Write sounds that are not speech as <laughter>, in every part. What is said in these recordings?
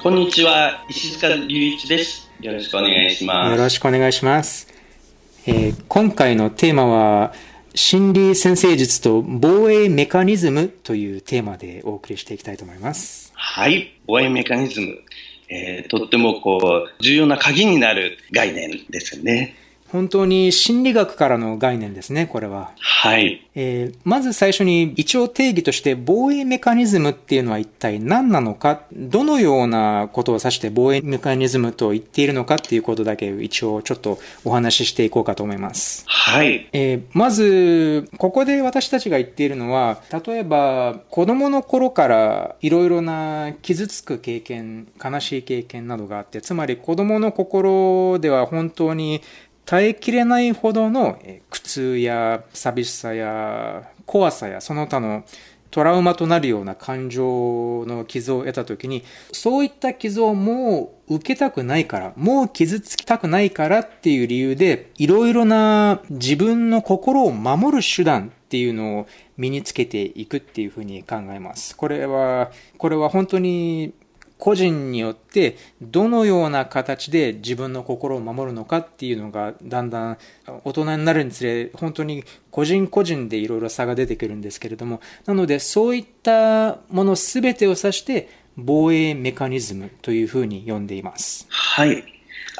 こんにちは石塚隆一です。よろしくお願いします。よろしくお願いします、えー今回のテーマは心理先生術と防衛メカニズムというテーマでお送りしていきたいと思います。はい防衛メカニズム、えーとってもこう重要な鍵になる概念ですね本当に心理学からの概念ですねこれは。はい。えーまず最初に一応定義として防衛メカニズムっていうのは一体何なのか、どのようなことを指して防衛メカニズムと言っているのかっていうことだけ一応ちょっとお話ししていこうかと思います。はい。えーまず、ここで私たちが言っているのは、例えば子供の頃からいろいろな傷つく経験、悲しい経験などがあって、つまり子供の心では本当に耐えきれないほどの苦痛や寂しさや怖さやその他のトラウマとなるような感情の傷を得た時にそういった傷をもう受けたくないからもう傷つきたくないからっていう理由でいろいろな自分の心を守る手段っていうのを身につけていくっていうふうに考えます。これはこれは本当に個人によってどのような形で自分の心を守るのかっていうのがだんだん大人になるにつれ本当に個人個人でいろいろ差が出てくるんですけれどもなのでそういったもの全てを指して防衛メカニズムというふうに呼んでいます。はい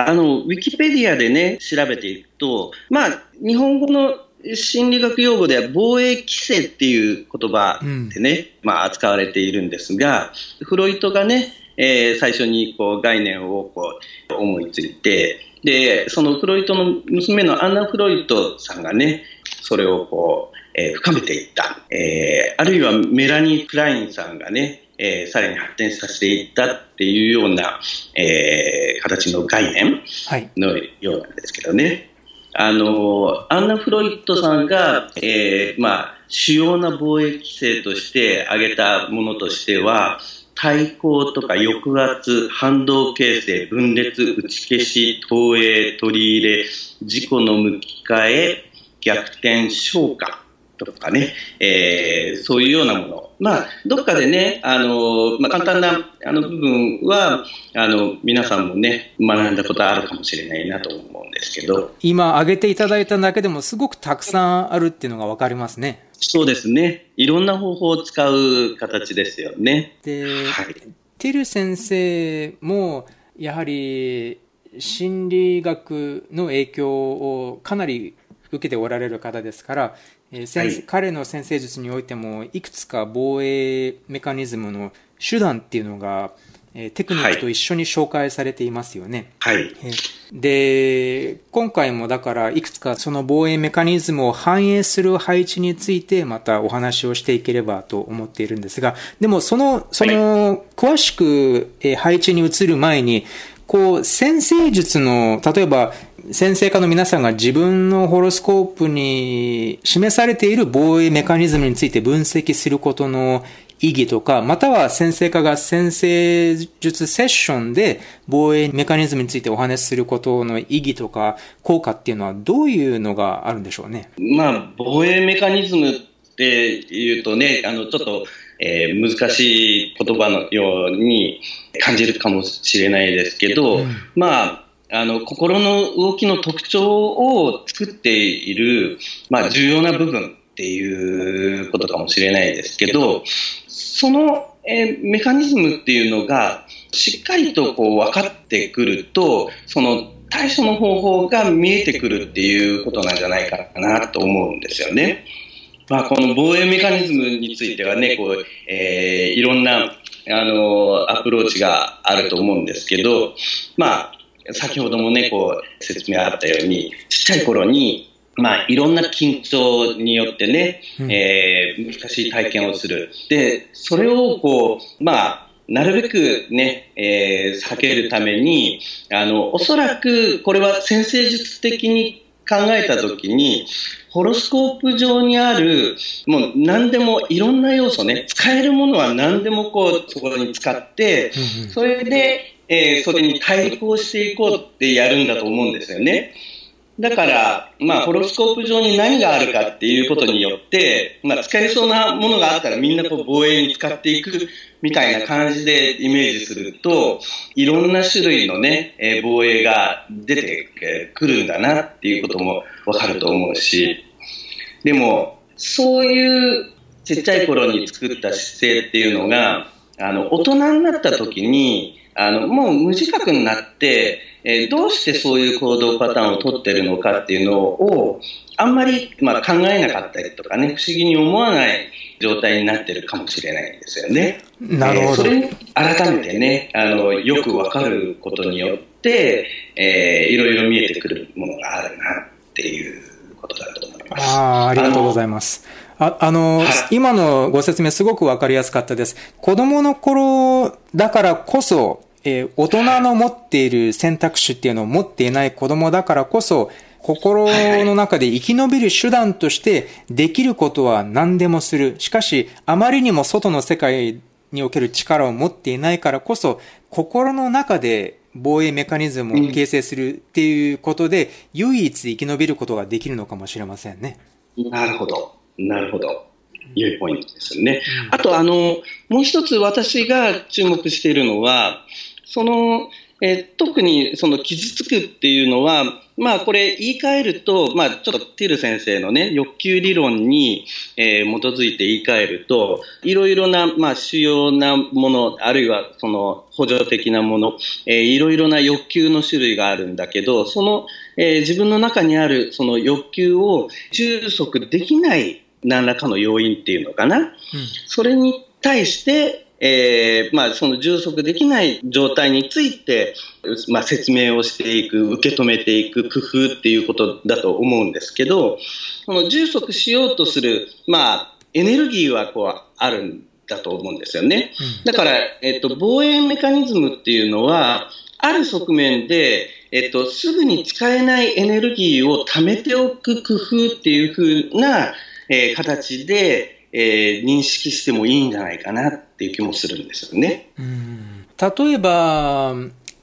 あのウィキペディアでね調べていくとまあ日本語の心理学用語では防衛規制っていう言葉でね、まあ、扱われているんですがフロイトがね、えー最初にこう概念をこう思いついてでそのフロイトの娘のアンナ・フロイトさんがねそれをこう、えー深めていった、えーあるいはメラニー・クラインさんがね、えーさらに発展させていったっていうような、えー形の概念はい。のようなんですけどね。あの、アンナ・フロイトさんが、えーまあ、主要な防衛規制として挙げたものとしては、対抗とか抑圧、反動形成、分裂、打ち消し、投影、取り入れ、自己の向き換え、逆転、消化とかね、えーそういうようなもの。まあ、どっかでね、あの、まあ、簡単なあの部分は、あの、皆さんもね、学んだことあるかもしれないなと思うんですけど、今挙げていただいただけでもすごくたくさんあるっていうのがわかりますね。そうですね。いろんな方法を使う形ですよね。で、はい。テル先生もやはり心理学の影響をかなり受けておられる方ですから、えー先生はい彼の先生術においてもいくつか防衛メカニズムの手段っていうのが、えーテクニックと一緒に紹介されていますよね。はい。えで今回もだからいくつかその防衛メカニズムを反映する配置についてまたお話をしていければと思っているんですがでもそのその詳しくえー配置に移る前にこう先生術の例えば先生科の皆さんが自分のホロスコープに示されている防衛メカニズムについて分析することの意義とか、または先生科が先生術セッションで防衛メカニズムについてお話しすることの意義とか効果っていうのはどういうのがあるんでしょうね？まあ、防衛メカニズムっていうとね、あの、ちょっと、えー難しい言葉のように感じるかもしれないですけど、うんまあ、あの、心の動きの特徴を作っている、まあ、重要な部分っていうことかもしれないですけど、その、えーメカニズムっていうのが、しっかりとこう分かってくると、その対処の方法が見えてくるっていうことなんじゃないかなと思うんですよね。まあ、この防衛メカニズムについてはね、こう、えーいろんな、あの、アプローチがあると思うんですけど、まあ、先ほどもね、こう、説明あったように、ちっちゃい頃に、まあ、いろんな緊張によってね、うんえー難しい体験をする。で、それをこう、まあ、なるべくね、えー、避けるために、あの、おそらくこれは先生術的に考えたときに、ホロスコープ上にある、もう何でもいろんな要素ね、使えるものは何でもこう、そこに使って、それで、えー、それに対抗していこうってやるんだと思うんですよね。だから、まあ、ホロスコープ上に何があるかっていうことによって、まあ、使えそうなものがあったらみんなこう防衛に使っていくみたいな感じでイメージすると、いろんな種類のね、え、防衛が出てくるんだなっていうこともわかると思うし、でも、そういうちっちゃい頃に作った姿勢っていうのが、あの、大人になった時に、あの、もう無自覚になって、えー、どうしてそういう行動パターンを取ってるのかっていうのを、あんまり、まあ、考えなかったりとかね、不思議に思わない状態になってるかもしれないんですよね。なるほど。えー、それに改めてね、あの、よくわかることによって、えー、いろいろ見えてくるものがあるなっていうことだと思います。ああ、ありがとうございます。ああの、はい、今のご説明すごくわかりやすかったです。子供の頃だからこそ、えー、大人の持っている選択肢っていうのを持っていない子供だからこそ、心の中で生き延びる手段としてできることは何でもする。しかし、あまりにも外の世界における力を持っていないからこそ、心の中で防衛メカニズムを形成するっていうことで、唯一生き延びることができるのかもしれませんね。なるほど。なるほど。良いポイントですよね。あと、あの、もう一つ私が注目しているのは、その、え特にその傷つくっていうのは、まあこれ言い換えると、まあちょっとティル先生のね、欲求理論に、えー、基づいて言い換えると、いろいろな、まあ主要なもの、あるいはその補助的なもの、えー、いろいろな欲求の種類があるんだけど、その、えー、自分の中にあるその欲求を充足できない何らかの要因っていうのかな。うん、それに対して、えー、まあ、その充足できない状態について、まあ、説明をしていく、受け止めていく工夫っていうことだと思うんですけど、その充足しようとする、まあ、エネルギーはこうあるんだと思うんですよね。だから、えっと、防衛メカニズムっていうのは、ある側面で、えっと、すぐに使えないエネルギーを貯めておく工夫っていうふうな、えー、形で、えー、認識してもいいんじゃないかなっていう気もするんですよね。うん例えば、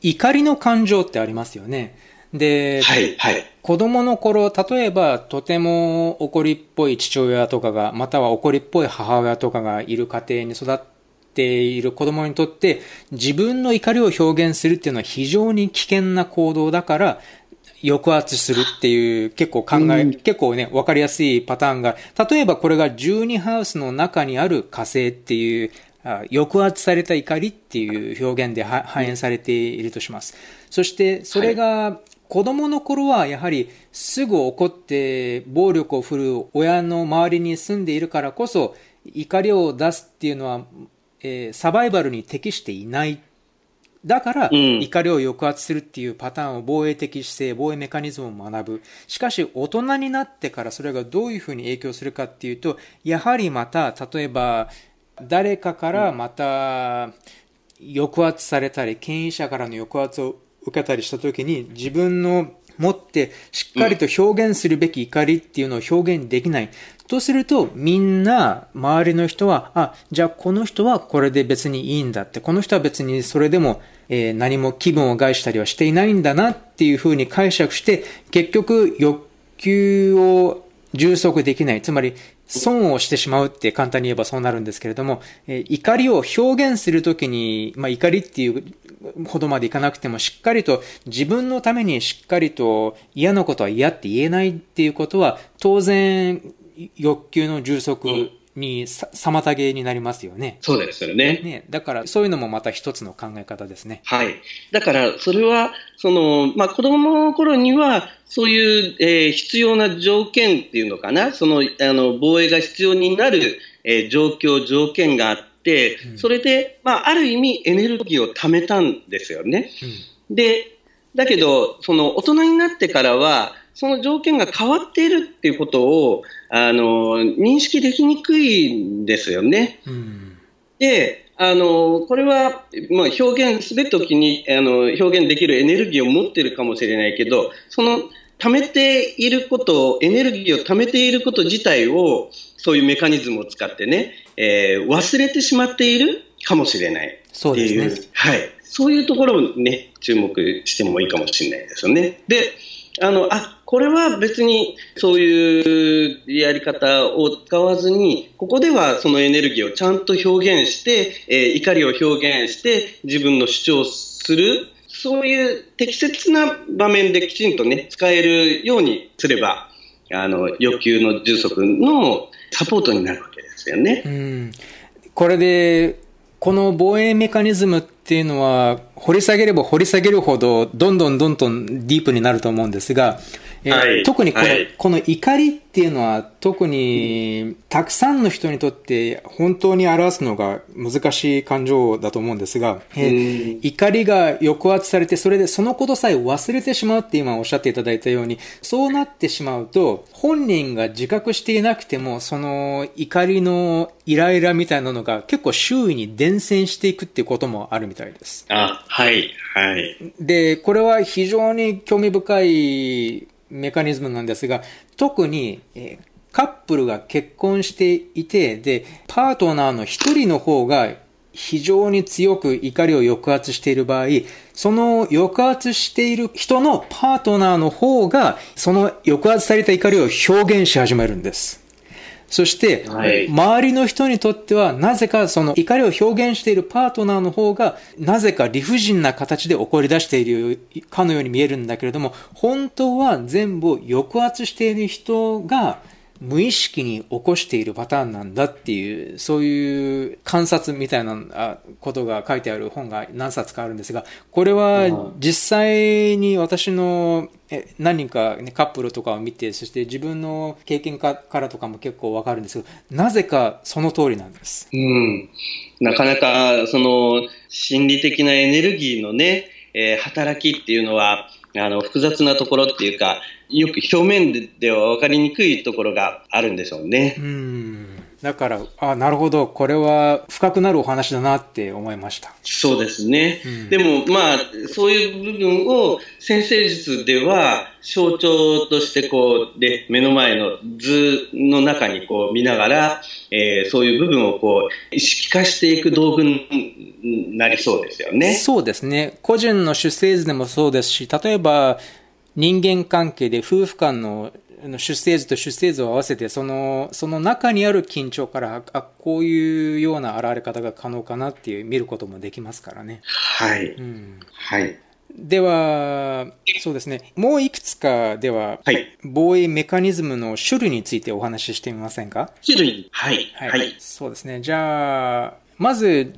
怒りの感情ってありますよね。で、はい、はい。子供の頃、例えば、とても怒りっぽい父親とかが、または怒りっぽい母親とかがいる家庭に育っている子供にとって、自分の怒りを表現するっていうのは非常に危険な行動だから、抑圧するっていう結構考え、うん、結構ね、わかりやすいパターンが、例えばこれが12ハウスの中にある火星っていう、抑圧された怒りっていう表現で反映されているとします。そしてそれが子供の頃はやはりすぐ怒って暴力を振るう親の周りに住んでいるからこそ怒りを出すっていうのは、えー、サバイバルに適していないだから、怒りを抑圧するっていうパターンを防衛的姿勢、防衛メカニズムを学ぶ。しかし、大人になってからそれがどういうふうに影響するかっていうと、やはりまた、例えば、誰かからまた、抑圧されたり、権威者からの抑圧を受けたりしたときに、自分の持ってしっかりと表現するべき怒りっていうのを表現できない。とすると、みんな、周りの人は、あ、じゃあこの人はこれで別にいいんだって、この人は別にそれでも、えー、何も気分を害したりはしていないんだなっていうふうに解釈して、結局欲求を充足できない。つまり、損をしてしまうって簡単に言えばそうなるんですけれども、えー、怒りを表現するときに、まあ怒りっていうほどまでいかなくても、しっかりと自分のためにしっかりと嫌なことは嫌って言えないっていうことは、当然欲求の充足に妨げになりますよね。そうですよね。ね。だからそういうのもまた一つの考え方ですね。はい。だからそれは、その、まあ子供の頃には、そういう、えー、必要な条件っていうのかな、その、あの、防衛が必要になる、えー、状況、条件があって、それで、まあある意味エネルギーを貯めたんですよね。うん、で、だけど、その大人になってからは、その条件が変わっているっていうことを、あの、認識できにくいんですよね。うん、で、あの、これは、まあ、表現するときに、あの、表現できるエネルギーを持ってるかもしれないけど、その、貯めていること、エネルギーを貯めていること自体を、そういうメカニズムを使ってね、えー、忘れてしまっているかもしれないそうですね。はい。そういうところをね、注目してもいいかもしれないですよね。で、あの、あ、これは別にそういうやり方を使わずに、ここではそのエネルギーをちゃんと表現して、えー、怒りを表現して自分の主張する、そういう適切な場面できちんとね、使えるようにすれば、あの、欲求の充足のサポートになるわけですよね。うん。これで、この防衛メカニズムっていうのは、掘り下げれば掘り下げるほど、どんどんどんどんディープになると思うんですが、えーはい、特にこのはい、この怒りっていうのは特にたくさんの人にとって本当に表すのが難しい感情だと思うんですが、えー、怒りが抑圧されてそれでそのことさえ忘れてしまうって今おっしゃっていただいたようにそうなってしまうと本人が自覚していなくてもその怒りのイライラみたいなのが結構周囲に伝染していくっていうこともあるみたいです。あ、はい、はい。で、これは非常に興味深いメカニズムなんですが、特に、えー、カップルが結婚していて、で、パートナーの一人の方が非常に強く怒りを抑圧している場合、その抑圧している人のパートナーの方が、その抑圧された怒りを表現し始めるんです。そして、周りの人にとっては、なぜかその怒りを表現しているパートナーの方が、なぜか理不尽な形で怒り出しているかのように見えるんだけれども、本当は全部抑圧している人が、無意識に起こしているパターンなんだっていう、そういう観察みたいなことが書いてある本が何冊かあるんですが、これは実際に私の何人か、ね、カップルとかを見て、そして自分の経験からとかも結構わかるんですけど、なぜかその通りなんです。うん。なかなか、その、心理的なエネルギーのね、えー、働きっていうのは、あの、複雑なところっていうか、よく表面では分かりにくいところがあるんでしょうね。うん。だから、あ、なるほど、これは深くなるお話だなって思いました。そうですね。うん、でも、まあ、そういう部分を先生術では象徴としてこう、で、目の前の図の中にこう見ながら、えー、そういう部分をこう、意識化していく道具になりそうですよね。そうですね。個人の出生図でもそうですし、例えば、人間関係で夫婦間の出生図と出生図を合わせて、その、その中にある緊張から、あ、こういうような現れ方が可能かなっていう見ることもできますからね。はい。うん、はい。では、そうですね。もういくつかでは、はい、防衛メカニズムの種類についてお話ししてみませんか？種類はい。はい。はい、そうですね。じゃあ、まず、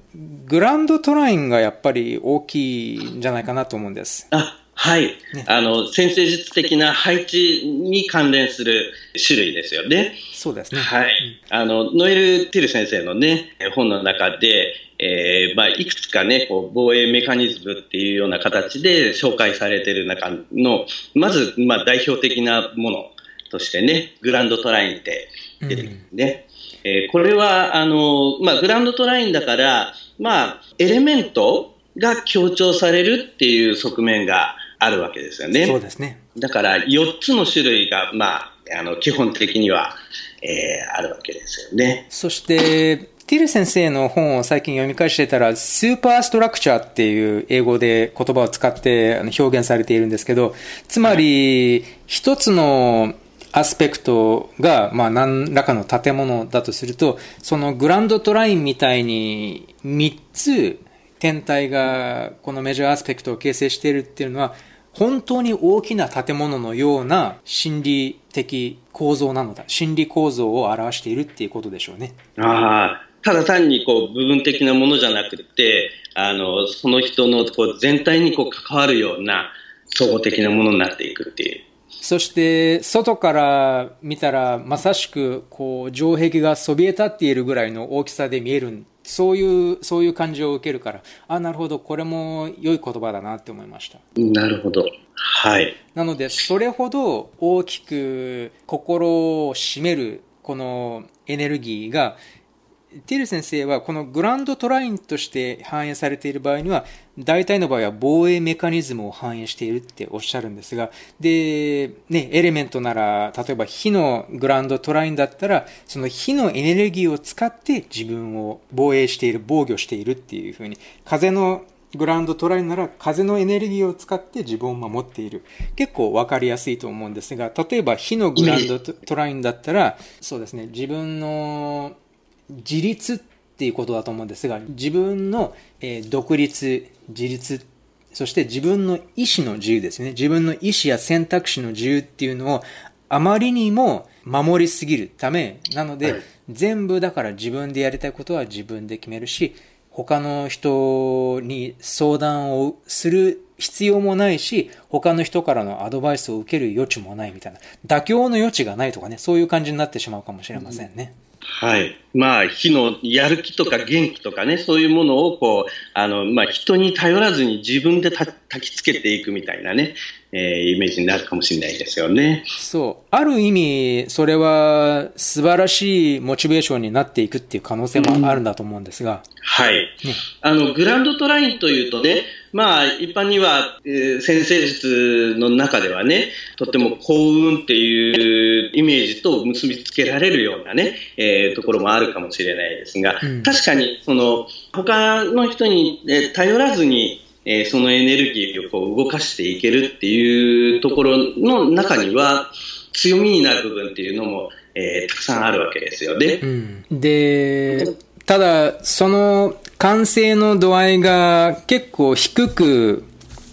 グランドトラインがやっぱり大きいんじゃないかなと思うんです。あ、はい、ね、あの先生術的な配置に関連する種類ですよね。そうですね。はい。うん、あのノエル・ティル先生のね本の中で、えーまあ、いくつかねこう防衛メカニズムっていうような形で紹介されている中のまず、まあ、代表的なものとしてねグランドトラインって出てくるね。うん、えー、これはあの、まあ、グランドトラインだから、まあ、エレメントが強調されるっていう側面があるわけですよね。そうですね。だから4つの種類が、まあ、あの基本的には、えー、あるわけですよね。そして、ティル先生の本を最近読み返してたら、スーパーストラクチャーっていう英語で言葉を使って表現されているんですけど、つまり、一つのアスペクトが、まあ、何らかの建物だとすると、そのグランドトラインみたいに3つ天体がこのメジャーアスペクトを形成しているっていうのは、本当に大きな建物のような心理的構造なのだ。心理構造を表しているっていうことでしょうね。ああ、ただ単にこう部分的なものじゃなくて、あの、その人のこう全体にこう関わるような総合的なものになっていくっていう。そして、外から見たら、まさしく、こう、城壁がそびえ立っているぐらいの大きさで見えるそういう、そういう感じを受けるから、あ、なるほど、これも良い言葉だなって思いました。なるほど。はい。なので、それほど大きく心を占める、このエネルギーが、ティル先生はこのグランドトラインとして反映されている場合には、大体の場合は防衛メカニズムを反映しているっておっしゃるんですが、で、ね、エレメントなら、例えば火のグランドトラインだったら、その火のエネルギーを使って自分を防衛している、防御しているっていうふうに、風のグランドトラインなら風のエネルギーを使って自分を守っている。結構わかりやすいと思うんですが、例えば火のグランドトラインだったら、そうですね、自分の自立っていうことだと思うんですが、自分の、え独立、自立、そして自分の意思の自由ですね。自分の意思や選択肢の自由っていうのをあまりにも守りすぎるためなので、はい、全部だから自分でやりたいことは自分で決めるし、他の人に相談をする必要もないし、他の人からのアドバイスを受ける余地もないみたいな、妥協の余地がないとかね、そういう感じになってしまうかもしれませんね。うんはい。まあ、火のやる気とか元気とかね、そういうものを、こう、あの、まあ、人に頼らずに自分でた焚きつけていくみたいなね、えー、イメージになるかもしれないですよね。そう。ある意味、それは素晴らしいモチベーションになっていくっていう可能性もあるんだと思うんですが。うん、はい。ね、あの、グランドトラインというとね、まあ、一般には、えー、先生術の中ではね、とっても幸運っていうイメージと結びつけられるようなね、えー、ところもあるかもしれないですが、うん、確かに、その、他の人に頼らずに、えー、そのエネルギーをこう動かしていけるっていうところの中には、強みになる部分っていうのも、えー、たくさんあるわけですよね。うん、で、ただ、その完成の度合いが結構低く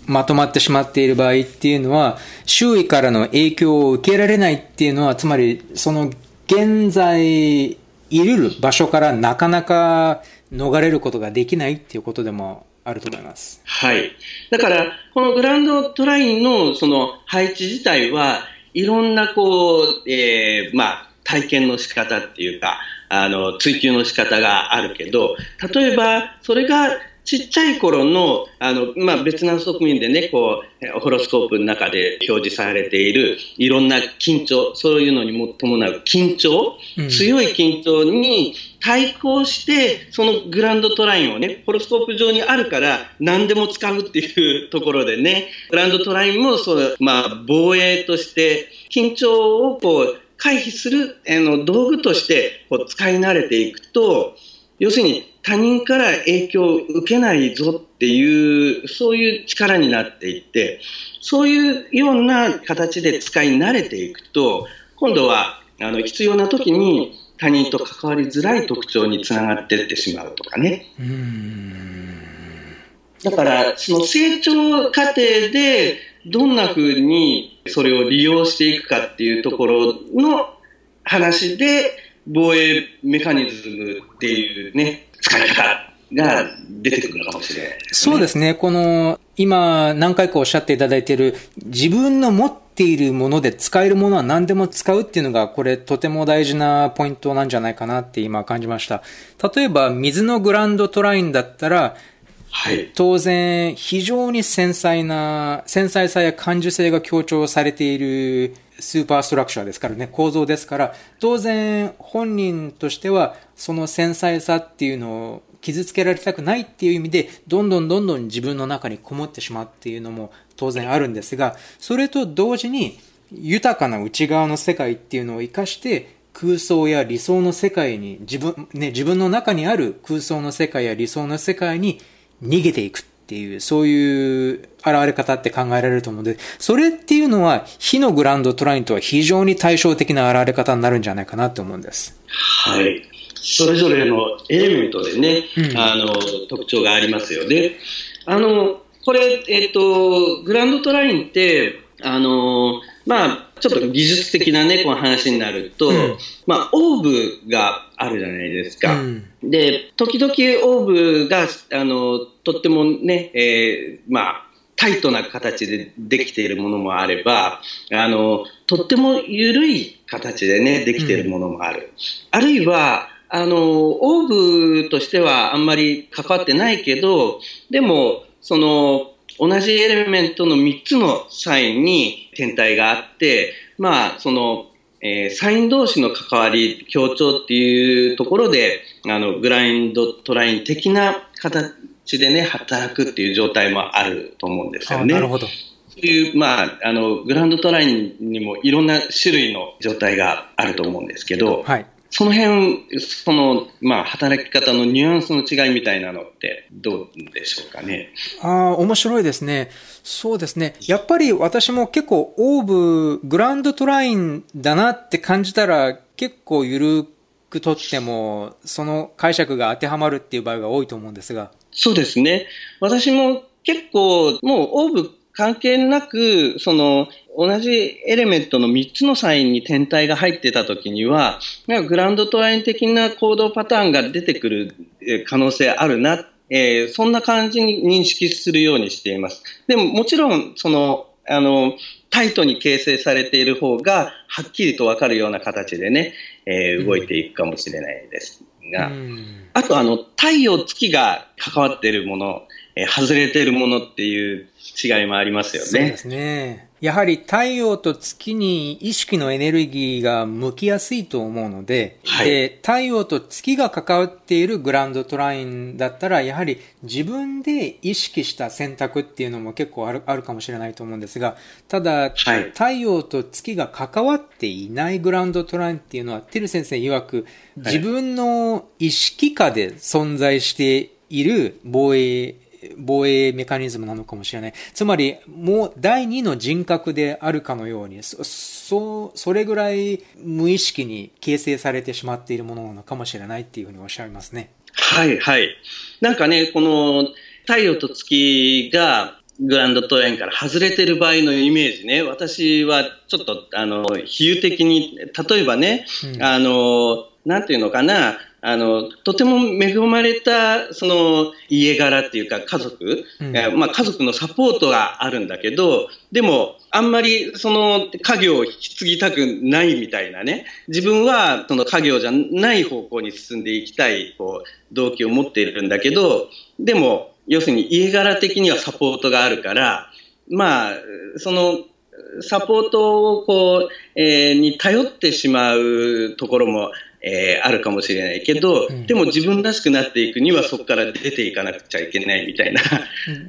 まとまってしまっている場合っていうのは、周囲からの影響を受けられないっていうのは、つまり、その現在いるる場所からなかなか逃れることができないっていうことでもあると思います。はい。だから、このグランドトラインのその配置自体は、いろんなこう、えー、まあ、体験の仕方っていうか、あの、追求の仕方があるけど、例えば、それがちっちゃい頃の、あの、まあ、別な側面でね、こう、ホロスコープの中で表示されている、いろんな緊張、そういうのにも伴う緊張、うん、強い緊張に対抗して、そのグランドトラインをね、ホロスコープ上にあるから、何でも使うっていうところでね、グランドトラインも、そう、まあ、防衛として、緊張をこう、回避するあの道具としてこう使い慣れていくと、要するに他人から影響を受けないぞっていう、そういう力になっていって、そういうような形で使い慣れていくと、今度はあの必要な時に他人と関わりづらい特徴につながっていってしまうとかね。だから、その成長過程でどんな風にそれを利用していくかっていうところの話で、防衛メカニズムっていうね、使い方が出てくるのかもしれない、ね、そうですね。この、今何回かおっしゃっていただいている、自分の持っているもので使えるものは何でも使うっていうのが、これとても大事なポイントなんじゃないかなって今感じました。例えば、水のグランドトラインだったら、はい、当然、非常に繊細な、繊細さや感受性が強調されているスーパーストラクチャーですからね、構造ですから、当然本人としてはその繊細さっていうのを傷つけられたくないっていう意味で、どんどんどんどん自分の中にこもってしまうっていうのも当然あるんですが、それと同時に豊かな内側の世界っていうのを活かして、空想や理想の世界に自分、ね、自分の中にある空想の世界や理想の世界に逃げていくっていう、そういう現れ方って考えられると思うので、それっていうのは、火のグランドトラインとは非常に対照的な現れ方になるんじゃないかなと思うんです。はい。それぞれのエレメントでね、うん、あの、特徴がありますよね。あの、これ、えっ、と、グランドトラインって、あの、まあ、ちょっと技術的なね、この話になると、うん、まあ、オーブがあるじゃないですか。うん、で、時々オーブが、あの、とってもね、えー、まあ、タイトな形でできているものもあれば、あの、とっても緩い形でね、できているものもある。うん、あるいは、あの、オーブとしてはあんまり関わってないけど、でも、その、同じエレメントの3つのサインに天体があって、まあ、その、えー、サイン同士の関わり、協調っていうところで、あの、グランドトライン的な形でね、働くっていう状態もあると思うんですよね。なるほど。そういう、まあ、あの、グランドトラインにもいろんな種類の状態があると思うんですけど、はい。その辺、その、まあ、働き方のニュアンスの違いみたいなのってどうでしょうかね？ああ、面白いですね。そうですね。やっぱり私も結構オーブ、グランドトラインだなって感じたら結構緩くとっても、その解釈が当てはまるっていう場合が多いと思うんですが。そうですね。私も結構、もうオーブ関係なく、その、同じエレメントの3つのサインに天体が入ってた時には、グランドトライン的な行動パターンが出てくる可能性あるな、えー、そんな感じに認識するようにしています。でももちろん、その、あの、タイトに形成されている方が、はっきりとわかるような形でね、えー、動いていくかもしれないですが、あと、あの、太陽、月が関わっているもの、えー、外れているものっていう違いもありますよね。そうですね。やはり太陽と月に意識のエネルギーが向きやすいと思うので、はい、で太陽と月が関わっているグランドトラインだったら、やはり自分で意識した選択っていうのも結構あるあるかもしれないと思うんですが、ただ、はい、太陽と月が関わっていないグランドトラインっていうのは、テル先生曰く、自分の意識下で存在している防衛防衛メカニズムなのかもしれない。つまり、もう第二の人格であるかのように、そ、それぐらい無意識に形成されてしまっているものなのかもしれないっていうふうにおっしゃいますね。はいはい。なんかね、この太陽と月がグランドトレインから外れてる場合のイメージね、私はちょっと、あの、比喩的に、例えばね、うん、あの、なんていうのかな、あの、とても恵まれた、その、家柄っていうか家族、うん、えまあ家族のサポートがあるんだけど、でも、あんまりその家業を引き継ぎたくないみたいなね、自分はその家業じゃない方向に進んでいきたい、こう、動機を持っているんだけど、でも、要するに家柄的にはサポートがあるから、まあ、その、サポートをこう、えー、に頼ってしまうところもえー、あるかもしれないけど、うん、でも自分らしくなっていくにはそこから出ていかなくちゃいけないみたいな。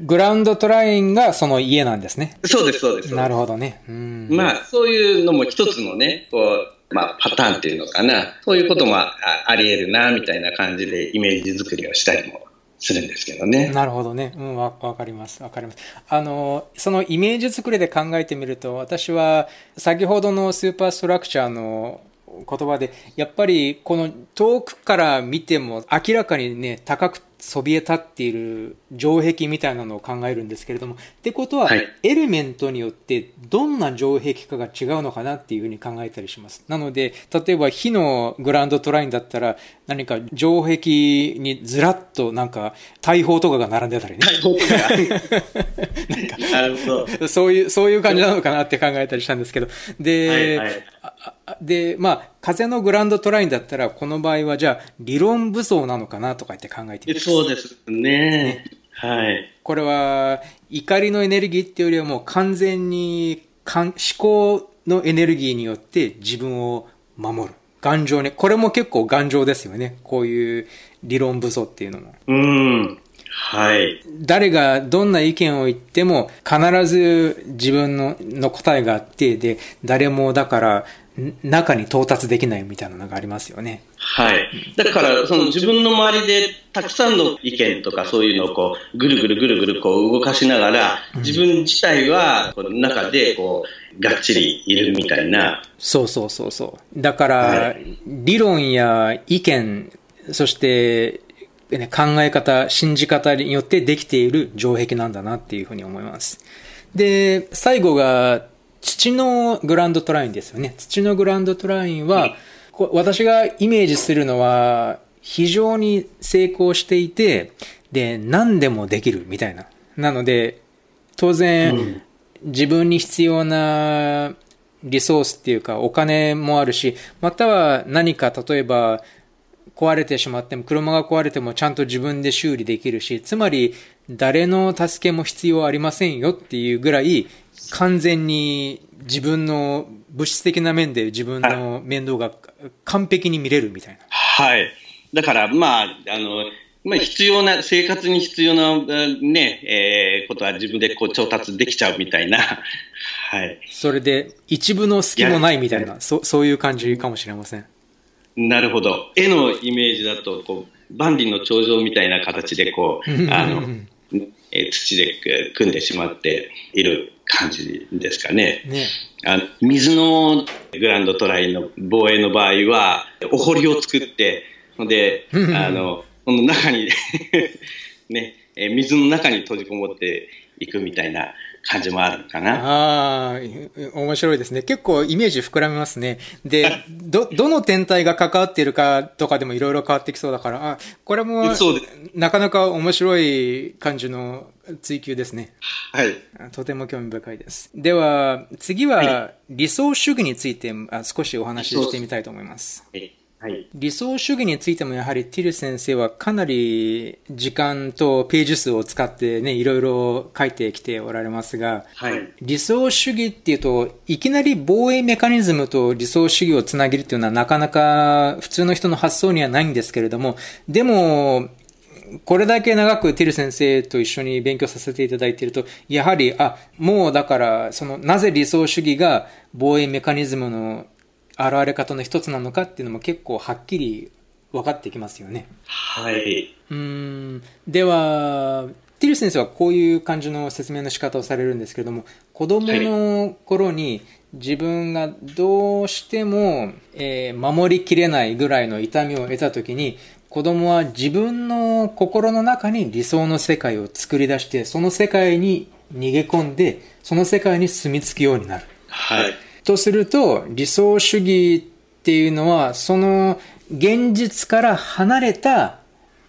グラウンドトラインがその家なんですね。そうです、そうです。なるほどね。まあ、そういうのも一つのね、こう、まあ、パターンっていうのかな。そういうこともあり得るな、みたいな感じでイメージ作りをしたりもするんですけどね。なるほどね。うん、わ、わかります。わかります。あの、そのイメージ作りで考えてみると、私は先ほどのスーパーストラクチャーの言葉で、やっぱりこの遠くから見ても明らかにね、高くそびえ立っている城壁みたいなのを考えるんですけれども、ってことは、エレメントによってどんな城壁かが違うのかなっていうふうに考えたりします。なので、例えば火のグランドトラインだったら、何か城壁にずらっとなんか大砲とかが並んでたりね。大砲とか。<laughs> なるほど。そういう、そういう感じなのかなって考えたりしたんですけど。で、はいはいで、まあ、風のグランドトラインだったら、この場合はじゃあ、理論武装なのかなとか言って考えてみ。そうですね。ねはい。これは、怒りのエネルギーっていうよりはもう完全に思考のエネルギーによって自分を守る。頑丈ね。これも結構頑丈ですよね。こういう理論武装っていうのも。うん。はい。誰がどんな意見を言っても必ず自分のの答えがあって、で、誰もだから中に到達できないみたいなのがありますよね。はい。だから、その自分の周りでたくさんの意見とかそういうのをこう、ぐるぐるぐるぐるこう動かしながら、自分自体はこの中でこう、がっちりいるみたいな。そうそうそうそう。だから、はい、理論や意見、そして、ね、考え方、信じ方によってできている城壁なんだなっていうふうに思います。で、最後が土のグランドトラインですよね。土のグランドトラインは、私がイメージするのは、非常に成功していて、で、何でもできるみたいな。なので、当然、うん、自分に必要なリソースっていうか、お金もあるし、または何か、例えば、壊れてしまっても、車が壊れてもちゃんと自分で修理できるし、つまり、誰の助けも必要ありませんよっていうぐらい、完全に自分の物質的な面で自分の面倒が完璧に見れるみたいな。はい。だから、まあ、あの、まあ、必要な、生活に必要な、ね、えー、ことは自分でこう調達できちゃうみたいな。<laughs> はい。それで、一部の隙もないみたいな、そそういう感じかもしれません。なるほど。絵のイメージだと、こう、万里の長城みたいな形で、こう、あの、<laughs> え土で組んでしまっている感じですかね。ねあの水のグランドトライの防衛の場合は、お堀を作って、で、あの、この中に <laughs> ね、え水の中に閉じこもっていくみたいな感じもあるかな。ああ、面白いですね。結構イメージ膨らみますね。で、<laughs> ど、どの天体が関わっているかとかでもいろいろ変わってきそうだから、あ、これも、なかなか面白い感じの追求ですね。はい。とても興味深いです。では、次は理想主義について少しお話ししてみたいと思います。はいはい、理想主義についてもやはりティル先生はかなり時間とページ数を使ってね、いろいろ書いてきておられますが、はい、理想主義っていうと、いきなり防衛メカニズムと理想主義をつなげるっていうのはなかなか普通の人の発想にはないんですけれども、でも、これだけ長くティル先生と一緒に勉強させていただいていると、やはり、あ、もうだから、その、なぜ理想主義が防衛メカニズムの現れ方の一つなのかっていうのも結構はっきり分かってきますよね。はい。うん。では、ティル先生はこういう感じの説明の仕方をされるんですけれども、子供の頃に自分がどうしても、えー、守りきれないぐらいの痛みを得た時に、子供は自分の心の中に理想の世界を作り出して、その世界に逃げ込んで、その世界に住み着くようになる。はい。とすると、理想主義っていうのは、その現実から離れた、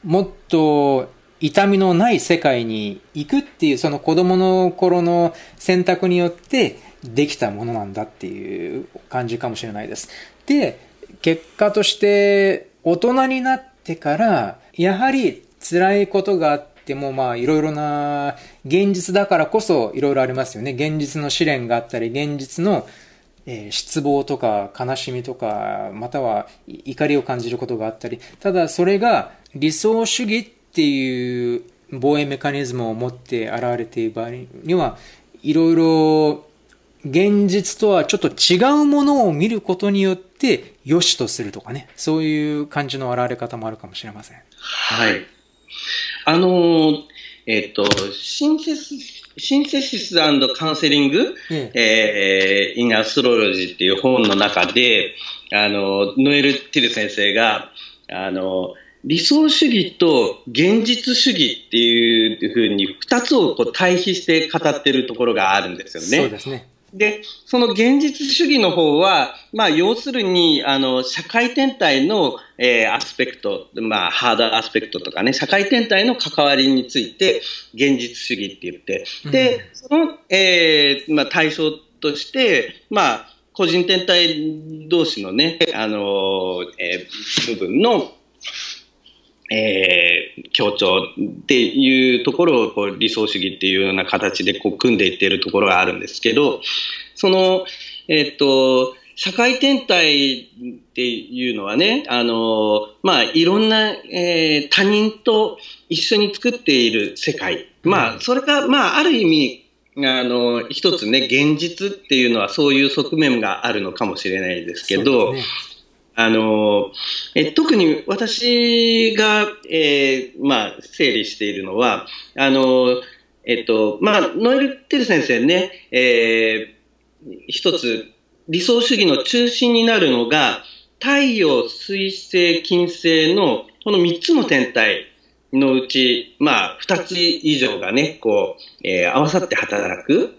もっと痛みのない世界に行くっていう、その子供の頃の選択によってできたものなんだっていう感じかもしれないです。で、結果として大人になっててから、やはり辛いことがあっても、まあいろいろな現実だからこそいろいろありますよね。現実の試練があったり、現実のえー、失望とか悲しみとか、または怒りを感じることがあったり、ただそれが理想主義っていう防衛メカニズムを持って現れている場合には、いろいろ現実とはちょっと違うものを見ることによって良しとするとかね、そういう感じの現れ方もあるかもしれません。はい。あのえっ、ー、と、シンセスシンセシスカウンセリング、うん、えー、インアストロロジーっていう本の中で、あの、ノエル・ティル先生が、あの、理想主義と現実主義っていうふうに二つをこう対比して語ってるところがあるんですよね。そうですね。で、その現実主義の方は、まあ、要するに、あの、社会天体の、えー、アスペクト、まあ、ハードアスペクトとかね、社会天体の関わりについて、現実主義って言って、で、その、えー、まあ、対象として、まあ、個人天体同士のね、あの、えー、部分の、えー、協調っていうところをこう理想主義っていうような形でこう組んでいっているところがあるんですけど、その、えっ、と、社会天体っていうのはね、あの、まあ、いろんな、えー、他人と一緒に作っている世界。まあ、それが、まあ、ある意味、あの、一つね、現実っていうのはそういう側面があるのかもしれないですけど、ね、あの、え特に私が、えー、まあ、整理しているのは、あの、えっと、まあ、ノエル・テル先生ね、えー、一つ理想主義の中心になるのが、太陽、水星、金星のこの3つの天体のうち、まあ、2つ以上がね、こう、えー、合わさって働く。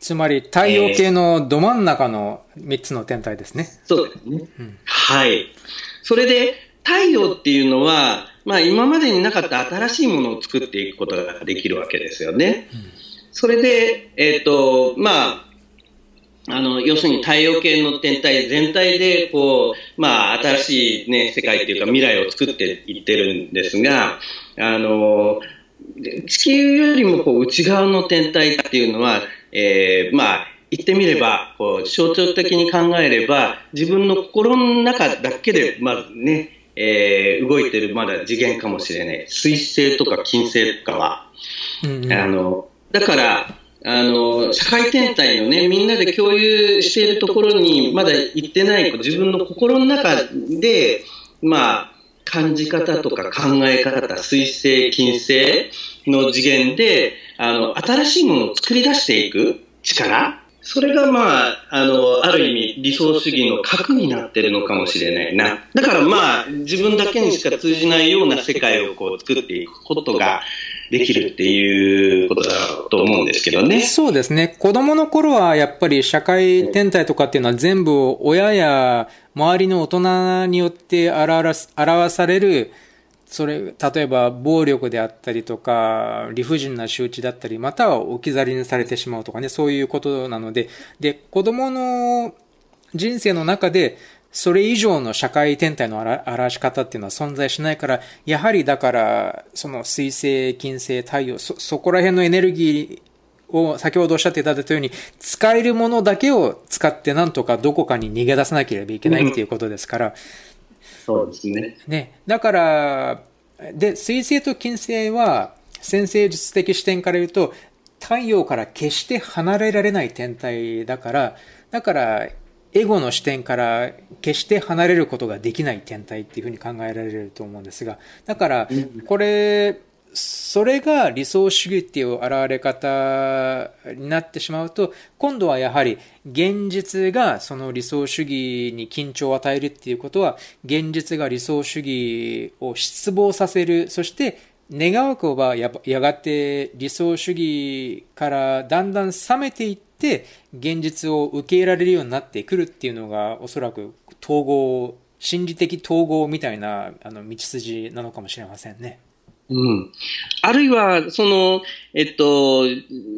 つまり太陽系のど真ん中の3つの天体ですね。そうですね。うん、はい。それで、太陽っていうのは、まあ今までになかった新しいものを作っていくことができるわけですよね。うん、それで、えっ、ー、と、まあ、あの、要するに太陽系の天体全体で、こう、まあ、新しいね、世界っていうか未来を作っていってるんですが、あの、地球よりもこう内側の天体っていうのは、えー、まあ、言ってみれば、こう象徴的に考えれば、自分の心の中だけで、まずね、えー、動いてるまだ次元かもしれない。水星とか金星とかは。うんうん、あのだから、あの、社会天体のね、みんなで共有しているところにまだ行ってない、自分の心の中で、まあ、感じ方とか考え方、水星、金星の次元で、あの、新しいものを作り出していく力？それがまあ、あの、ある意味理想主義の核になってるのかもしれないな。だからまあ、自分だけにしか通じないような世界をこう作っていくことができるっていうことだと思うんですけどね。そうですね。子供の頃はやっぱり社会天体とかっていうのは全部親や周りの大人によって表されるそれ、例えば暴力であったりとか、理不尽な周知だったり、または置き去りにされてしまうとかね、そういうことなので、で、子供の人生の中で、それ以上の社会天体の表し方っていうのは存在しないから、やはりだから、その水星、金星、太陽、そ、そこら辺のエネルギーを先ほどおっしゃっていただいたように、使えるものだけを使ってなんとかどこかに逃げ出さなければいけないっていうことですから、うんそうですね。ね。だから、で、水星と金星は、先生術的視点から言うと、太陽から決して離れられない天体だから、だから、エゴの視点から決して離れることができない天体っていうふうに考えられると思うんですが、だから、これ、それが理想主義っていう現れ方になってしまうと、今度はやはり現実がその理想主義に緊張を与えるっていうことは、現実が理想主義を失望させる、そして願わくばやがて理想主義からだんだん冷めていって、現実を受け入れられるようになってくるっていうのが、おそらく統合、心理的統合みたいなあの道筋なのかもしれませんね。うん。あるいは、その、えっと、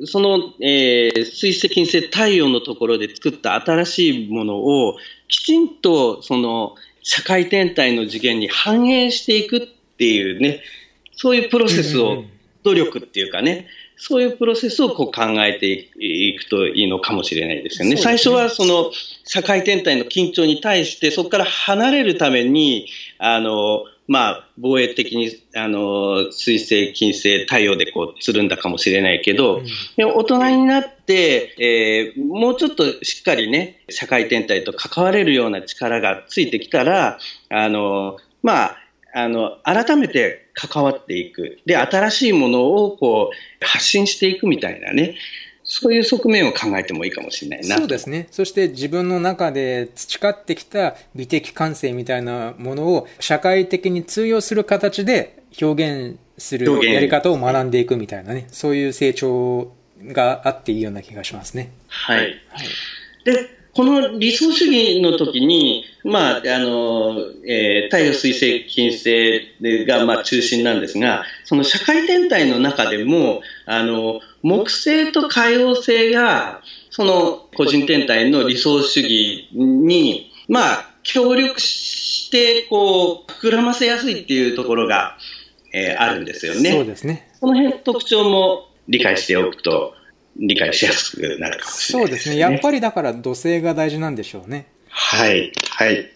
その、えー、水石金星太陽のところで作った新しいものを、きちんと、その、社会天体の次元に反映していくっていうね、そういうプロセスを、努力っていうかね、そういうプロセスをこう考えていくといいのかもしれないですよね。ね最初はその社会天体の緊張に対して、そこから離れるために、あの、まあ、防衛的に、あの、水星、金星、太陽でこう、つるんだかもしれないけど、うん、大人になって、えー、もうちょっとしっかりね、社会天体と関われるような力がついてきたら、あの、まあ、あの、改めて関わっていく。で、新しいものをこう、発信していくみたいなね。そういう側面を考えてもいいかもしれないな。そうですね。そして自分の中で培ってきた美的感性みたいなものを社会的に通用する形で表現するやり方を学んでいくみたいなね、そういう成長があっていいような気がしますね。はい。はい、で、この理想主義の時に、まあ、あの、えー、太陽水星金星が、まあ、中心なんですが、その社会天体の中でも、あの、木星と海王星が、その個人天体の理想主義に、まあ、協力して、こう、膨らませやすいっていうところが、えー、あるんですよね。そうですね。この辺特徴も理解しておくと、理解しやすくなるかもしれない、ね、そうですね。やっぱりだから土星が大事なんでしょうね。はい、はい。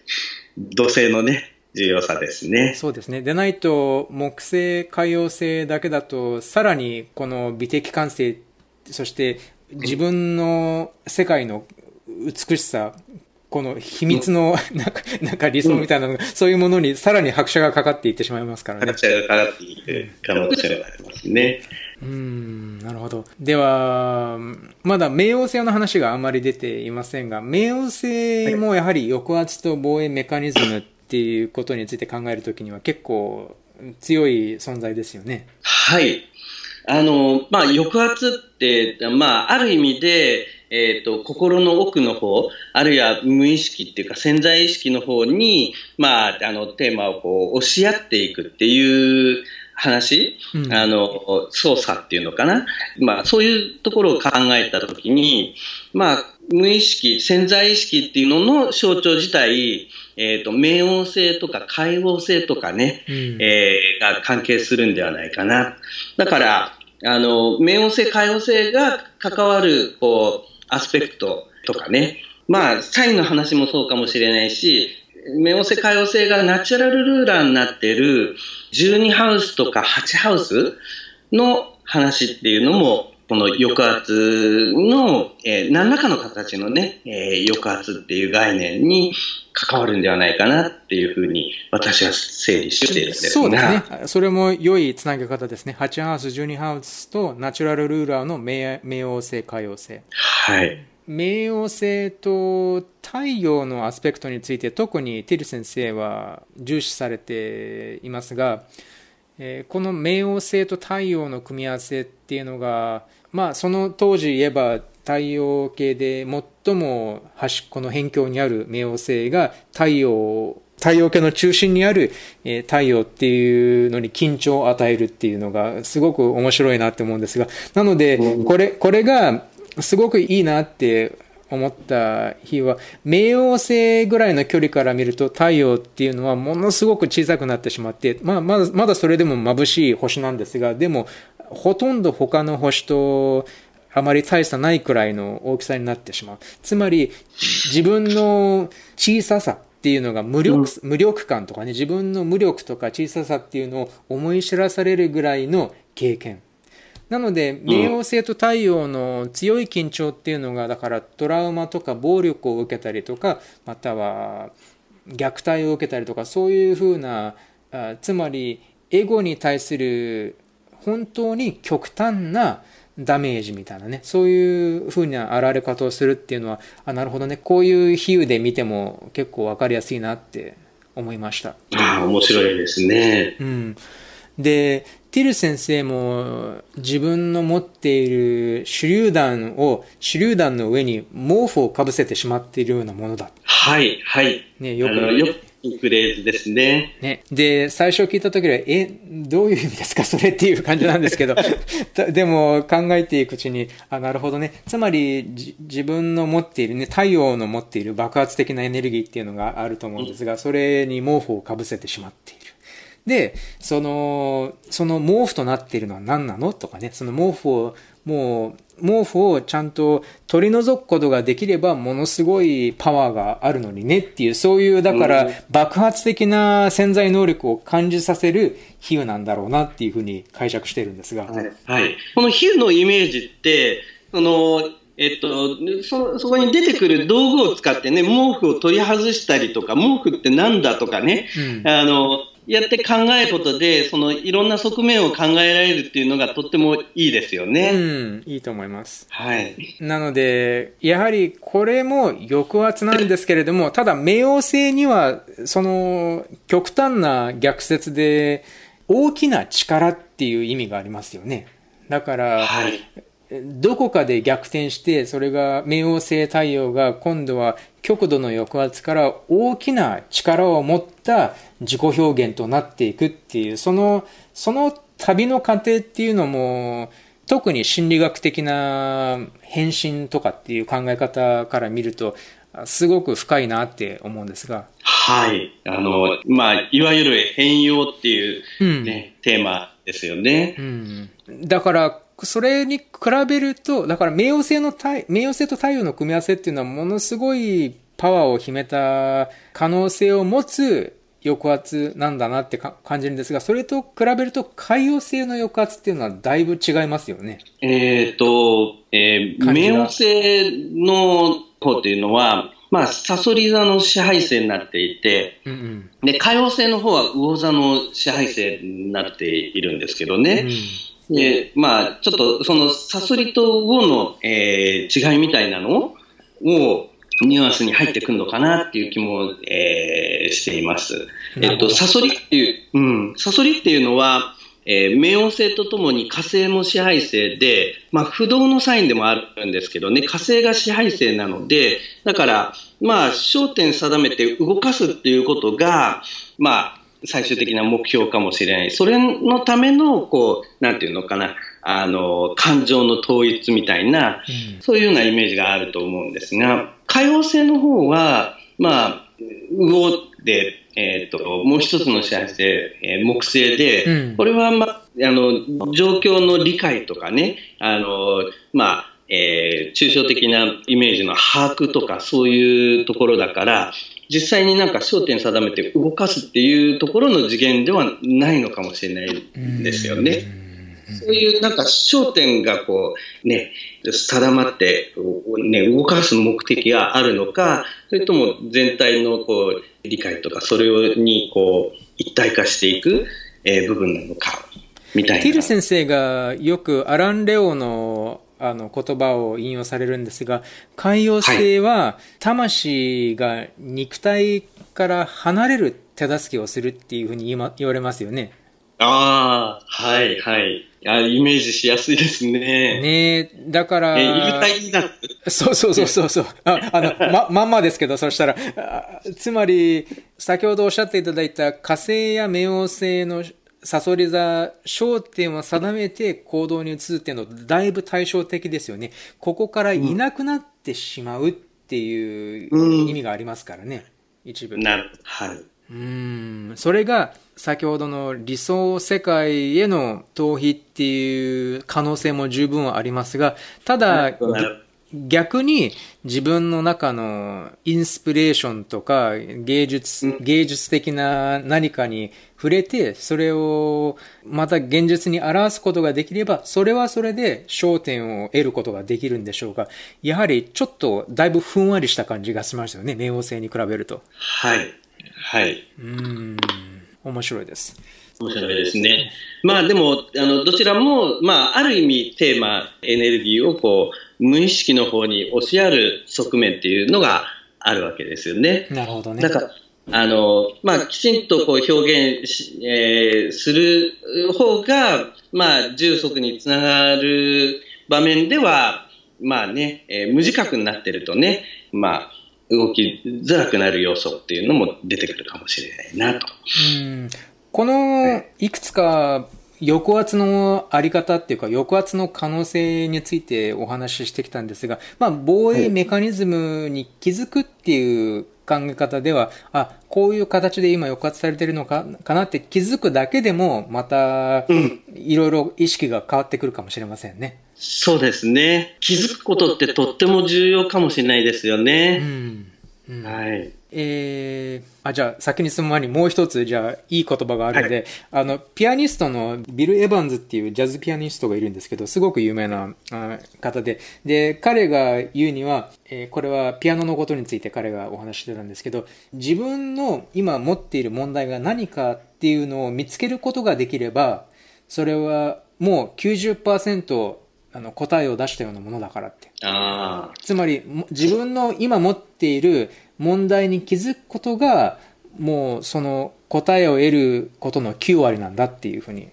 土星のね、重要さですね。そうですね。でないと、木星、海洋星だけだと、さらにこの美的感性、そして自分の世界の美しさ、この秘密の、<laughs> なんか、なんか理想みたいなのが、うん、そういうものにさらに拍車がかかっていってしまいますからね。拍車がかかっていく可能性がありますね。うん、なるほど。では、まだ冥王星の話があまり出ていませんが、冥王星もやはり抑圧と防衛メカニズムっていうことについて考えるときには結構強い存在ですよね。はい。あの、まあ、抑圧って、まあ、ある意味で、えっ、ー、と、心の奥の方、あるいは無意識っていうか潜在意識の方に、まあ、あの、テーマをこう、押し合っていくっていう話、うん、あの、操作っていうのかな。まあ、そういうところを考えたときに、まあ、無意識、潜在意識っていうのの象徴自体、えっ、ー、と、冥王星とか海王星とかね、うん、えー、が関係するんではないかな。だから、あの、冥王星、海王星が関わる、こう、アスペクトとかね、まあ、サインの話もそうかもしれないし、冥王星、海王星がナチュラルルーラーになっている12ハウスとか8ハウスの話っていうのも、この抑圧の、えー、何らかの形のね、えー、抑圧っていう概念に関わるんではないかなっていうふうに私は整理しているんですそうですね。それも良いつなげ方ですね。8ハウス、12ハウスとナチュラルルーラーの冥冥王星、海王星。はい。冥王星と太陽のアスペクトについて特にティル先生は重視されていますが、え、この冥王星と太陽の組み合わせっていうのが、まあ、その当時言えば太陽系で最も端っこの辺境にある冥王星が太陽太陽系の中心にある、え、太陽っていうのに緊張を与えるっていうのがすごく面白いなって思うんですがなのでこれこれがすごくいいなって思った日は、冥王星ぐらいの距離から見ると太陽っていうのはものすごく小さくなってしまって、まあ、まだ、まだそれでも眩しい星なんですが、でも、ほとんど他の星とあまり大差ないくらいの大きさになってしまう。つまり、自分の小ささっていうのが無力、無力感とかね、自分の無力とか小ささっていうのを思い知らされるぐらいの経験。なので、冥王星と太陽の強い緊張っていうのが、だからトラウマとか暴力を受けたりとか、または虐待を受けたりとか、そういうふうな、あつまり、エゴに対する本当に極端なダメージみたいなね、そういうふうな現れ方をするっていうのは、あ、なるほどね、こういう比喩で見ても結構わかりやすいなって思いました。ああ、面白いですね。うん。で、ティル先生も自分の持っている手榴弾を手榴弾の上に毛布をかぶせてしまっているようなものだ。はい、はい。ね、よく。よくフレーズですね。ね。で、最初聞いた時は、え、どういう意味ですかそれっていう感じなんですけど、<laughs> でも考えていくうちに、あ、なるほどね。つまり、自分の持っているね、太陽の持っている爆発的なエネルギーっていうのがあると思うんですが、それに毛布をかぶせてしまっている。で、その、その毛布となっているのは何なの？とかね、その毛布を、もう、毛布をちゃんと取り除くことができればものすごいパワーがあるのにねっていう、そういう、だから爆発的な潜在能力を感じさせる比喩なんだろうなっていうふうに解釈してるんですが。はい。はい、この比喩のイメージって、その、えっと、そ、そこに出てくる道具を使ってね、毛布を取り外したりとか、毛布ってなんだとかね、うん、あの、やって考えることで、そのいろんな側面を考えられるっていうのがとってもいいですよね。うん、いいと思います。はい。なので、やはりこれも抑圧なんですけれども、ただ冥王星には、その極端な逆説で、大きな力っていう意味がありますよね。だから、はい、どこかで逆転して、それが冥王星太陽が今度は極度の抑圧から大きな力を持った自己表現となっていくっていう、その、その旅の過程っていうのも、特に心理学的な変身とかっていう考え方から見ると、すごく深いなって思うんですが。はい。あの、まあ、いわゆる変容っていうね、うん、テーマですよね。うん。だから、それに比べると、だから冥王星の冥王星と太陽の組み合わせっていうのはものすごいパワーを秘めた可能性を持つ抑圧なんだなって感じるんですが、それと比べると海洋星の抑圧っていうのはだいぶ違いますよね。えっ、ー、と、えー、冥王星の方っていうのは、まあ、サソリ座の支配星になっていて、うんうん、で、海王星の方は魚座の支配星になっているんですけどね。うん、で、まあ、ちょっとそのサソリと魚の、えー、違いみたいなのを、ニュアンスに入ってくるのかなっていう気も、えー、しています。えっと、サソリっていう、うん、サソリっていうのは、えー、冥王星とともに火星も支配星で、まあ、不動のサインでもあるんですけどね、火星が支配星なので、だから、まあ、焦点定めて動かすっていうことが、まあ、最終的な目標かもしれない。それのための、こう、なんていうのかな、あの、感情の統一みたいな、うん、そういうようなイメージがあると思うんですが、可用性の方は、まあ、魚で、えっ、ー、と、もう一つの幸せ、えー、木星で、うん、これは、まあ、あの、状況の理解とかね、あの、まあ、えー、抽象的なイメージの把握とかそういうところだから、実際になんか焦点定めて動かすっていうところの次元ではないのかもしれないですよね。そういうなんか焦点がこうね、定まって、ね、動かす目的があるのか、それとも全体のこう理解とか、それにこう一体化していく、えー、部分なのか、みたいな。ティル先生がよくアラン・レオのあの言葉を引用されるんですが、寛容性は魂が肉体から離れる手助けをするっていうふうに言われますよね。ああ、はいはい。あイメージしやすいですね。ねだから。え、なそうそうそうそうそう。ああの、<laughs> ま、まんまですけど、そしたら、つまり、先ほどおっしゃっていただいた火星や冥王星のサソリ座、焦点を定めて行動に移すっていうのだいぶ対照的ですよね。ここからいなくなってしまうっていう意味がありますからね、うん、一部。なるはい。うん、それが先ほどの理想世界への逃避っていう可能性も十分ありますが、ただ、逆に自分の中のインスピレーションとか芸術、芸術的な何かに触れて、それをまた現実に表すことができれば、それはそれで焦点を得ることができるんでしょうが、やはりちょっとだいぶふんわりした感じがしましたよね、冥王星に比べると。はい。はい。うん。面白いです。面白いですね。まあでも、あの、どちらも、まあ、ある意味テーマ、エネルギーをこう、無意識の方に押しやる側面っていうのがあるわけですよね。なるほどね。だから、あの、まあ、きちんとこう表現し、えー、する方が、まあ、重足につながる場面では、まあね、えー、無自覚になってるとね、まあ、動きづらくなる要素っていうのも出てくるかもしれないなと。うんこのいくつか抑圧のあり方っていうか、抑圧の可能性についてお話ししてきたんですが、まあ、防衛メカニズムに気づくっていう考え方では、あ、こういう形で今抑圧されてるのかかなって気づくだけでも、また、いろいろ意識が変わってくるかもしれませんね。そうですね。気づくことってとっても重要かもしれないですよね。うん。うん、はい。えー、あ、じゃあ先に進む前にもう一つ、じゃあいい言葉があるので、はい、あの、ピアニストのビル・エヴァンズっていうジャズピアニストがいるんですけど、すごく有名な方で、で、彼が言うには、えー、これはピアノのことについて彼がお話してたんですけど、自分の今持っている問題が何かっていうのを見つけることができれば、それはもう90%あの答えを出したようなものだからって。つまり、自分の今持っている問題に気づくことが、もうその答えを得ることの9割なんだっていうふうに。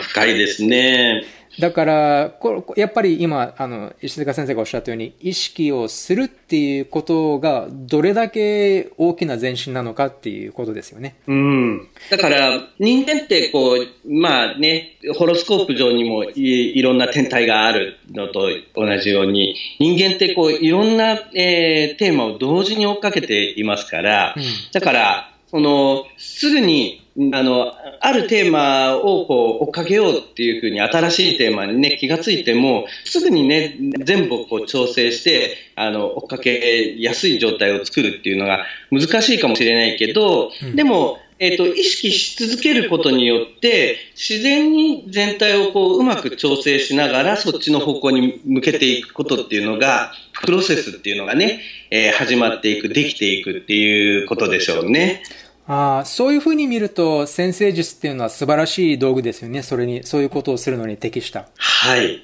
深いですね。だから、これやっぱり今、あの、石塚先生がおっしゃったように、意識をするっていうことが、どれだけ大きな前進なのかっていうことですよね。うん。だから、人間ってこう、まあね、ホロスコープ上にもいいろんな天体があるのと同じように、人間ってこう、いろんな、えー、テーマを同時に追っかけていますから、うん、だから、その、すぐにあの、あるテーマをこう追っかけようっていうふうに新しいテーマにね、気がついても、すぐにね、全部こう調整して、あの、追っかけやすい状態を作るっていうのが難しいかもしれないけど、うん、でも、えっ、ー、と、意識し続けることによって、自然に全体をこう、うまく調整しながら、そっちの方向に向けていくことっていうのが、プロセスっていうのがね、えー、始まっていく、できていくっていうことでしょうね。ああ、そういうふうに見ると、先生術っていうのは素晴らしい道具ですよね。それに、そういうことをするのに適した。はい。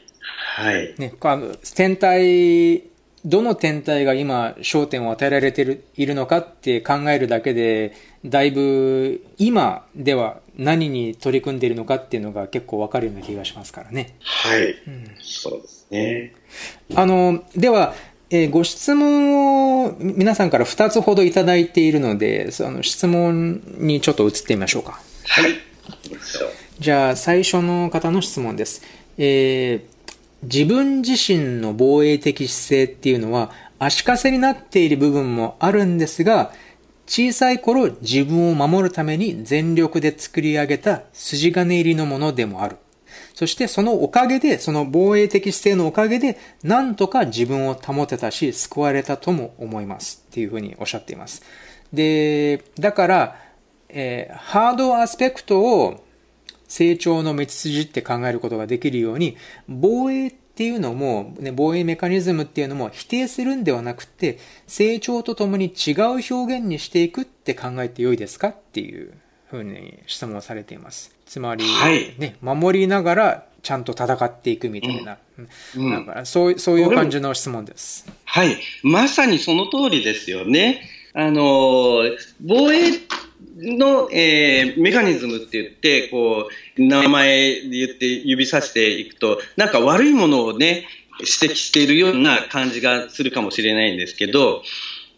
はい。ね、あの、天体、どの天体が今焦点を与えられているいるのかって考えるだけで、だいぶ今では何に取り組んでいるのかっていうのが結構わかるような気がしますからね。はい。うん、そうですね。あの、では、えー、ご質問を皆さんから2つほどいただいているので、その質問にちょっと移ってみましょうか。はい。じゃあ、最初の方の質問です。えー、自分自身の防衛的姿勢っていうのは足かせになっている部分もあるんですが、小さい頃自分を守るために全力で作り上げた筋金入りのものでもある。そしてそのおかげで、その防衛的姿勢のおかげで、なんとか自分を保てたし、救われたとも思います。っていうふうにおっしゃっています。で、だから、えー、ハードアスペクトを成長の道筋って考えることができるように、防衛っていうのも、ね、防衛メカニズムっていうのも否定するんではなくて、成長とともに違う表現にしていくって考えてよいですかっていうふうに質問されています。つまり、はい、ね、守りながらちゃんと戦っていくみたいな、うん、だからそうそういう感じの質問です。はい、まさにその通りですよね。あの防衛の、えー、メカニズムって言って、こう、名前で言って指さしていくと、なんか悪いものをね、指摘しているような感じがするかもしれないんですけど、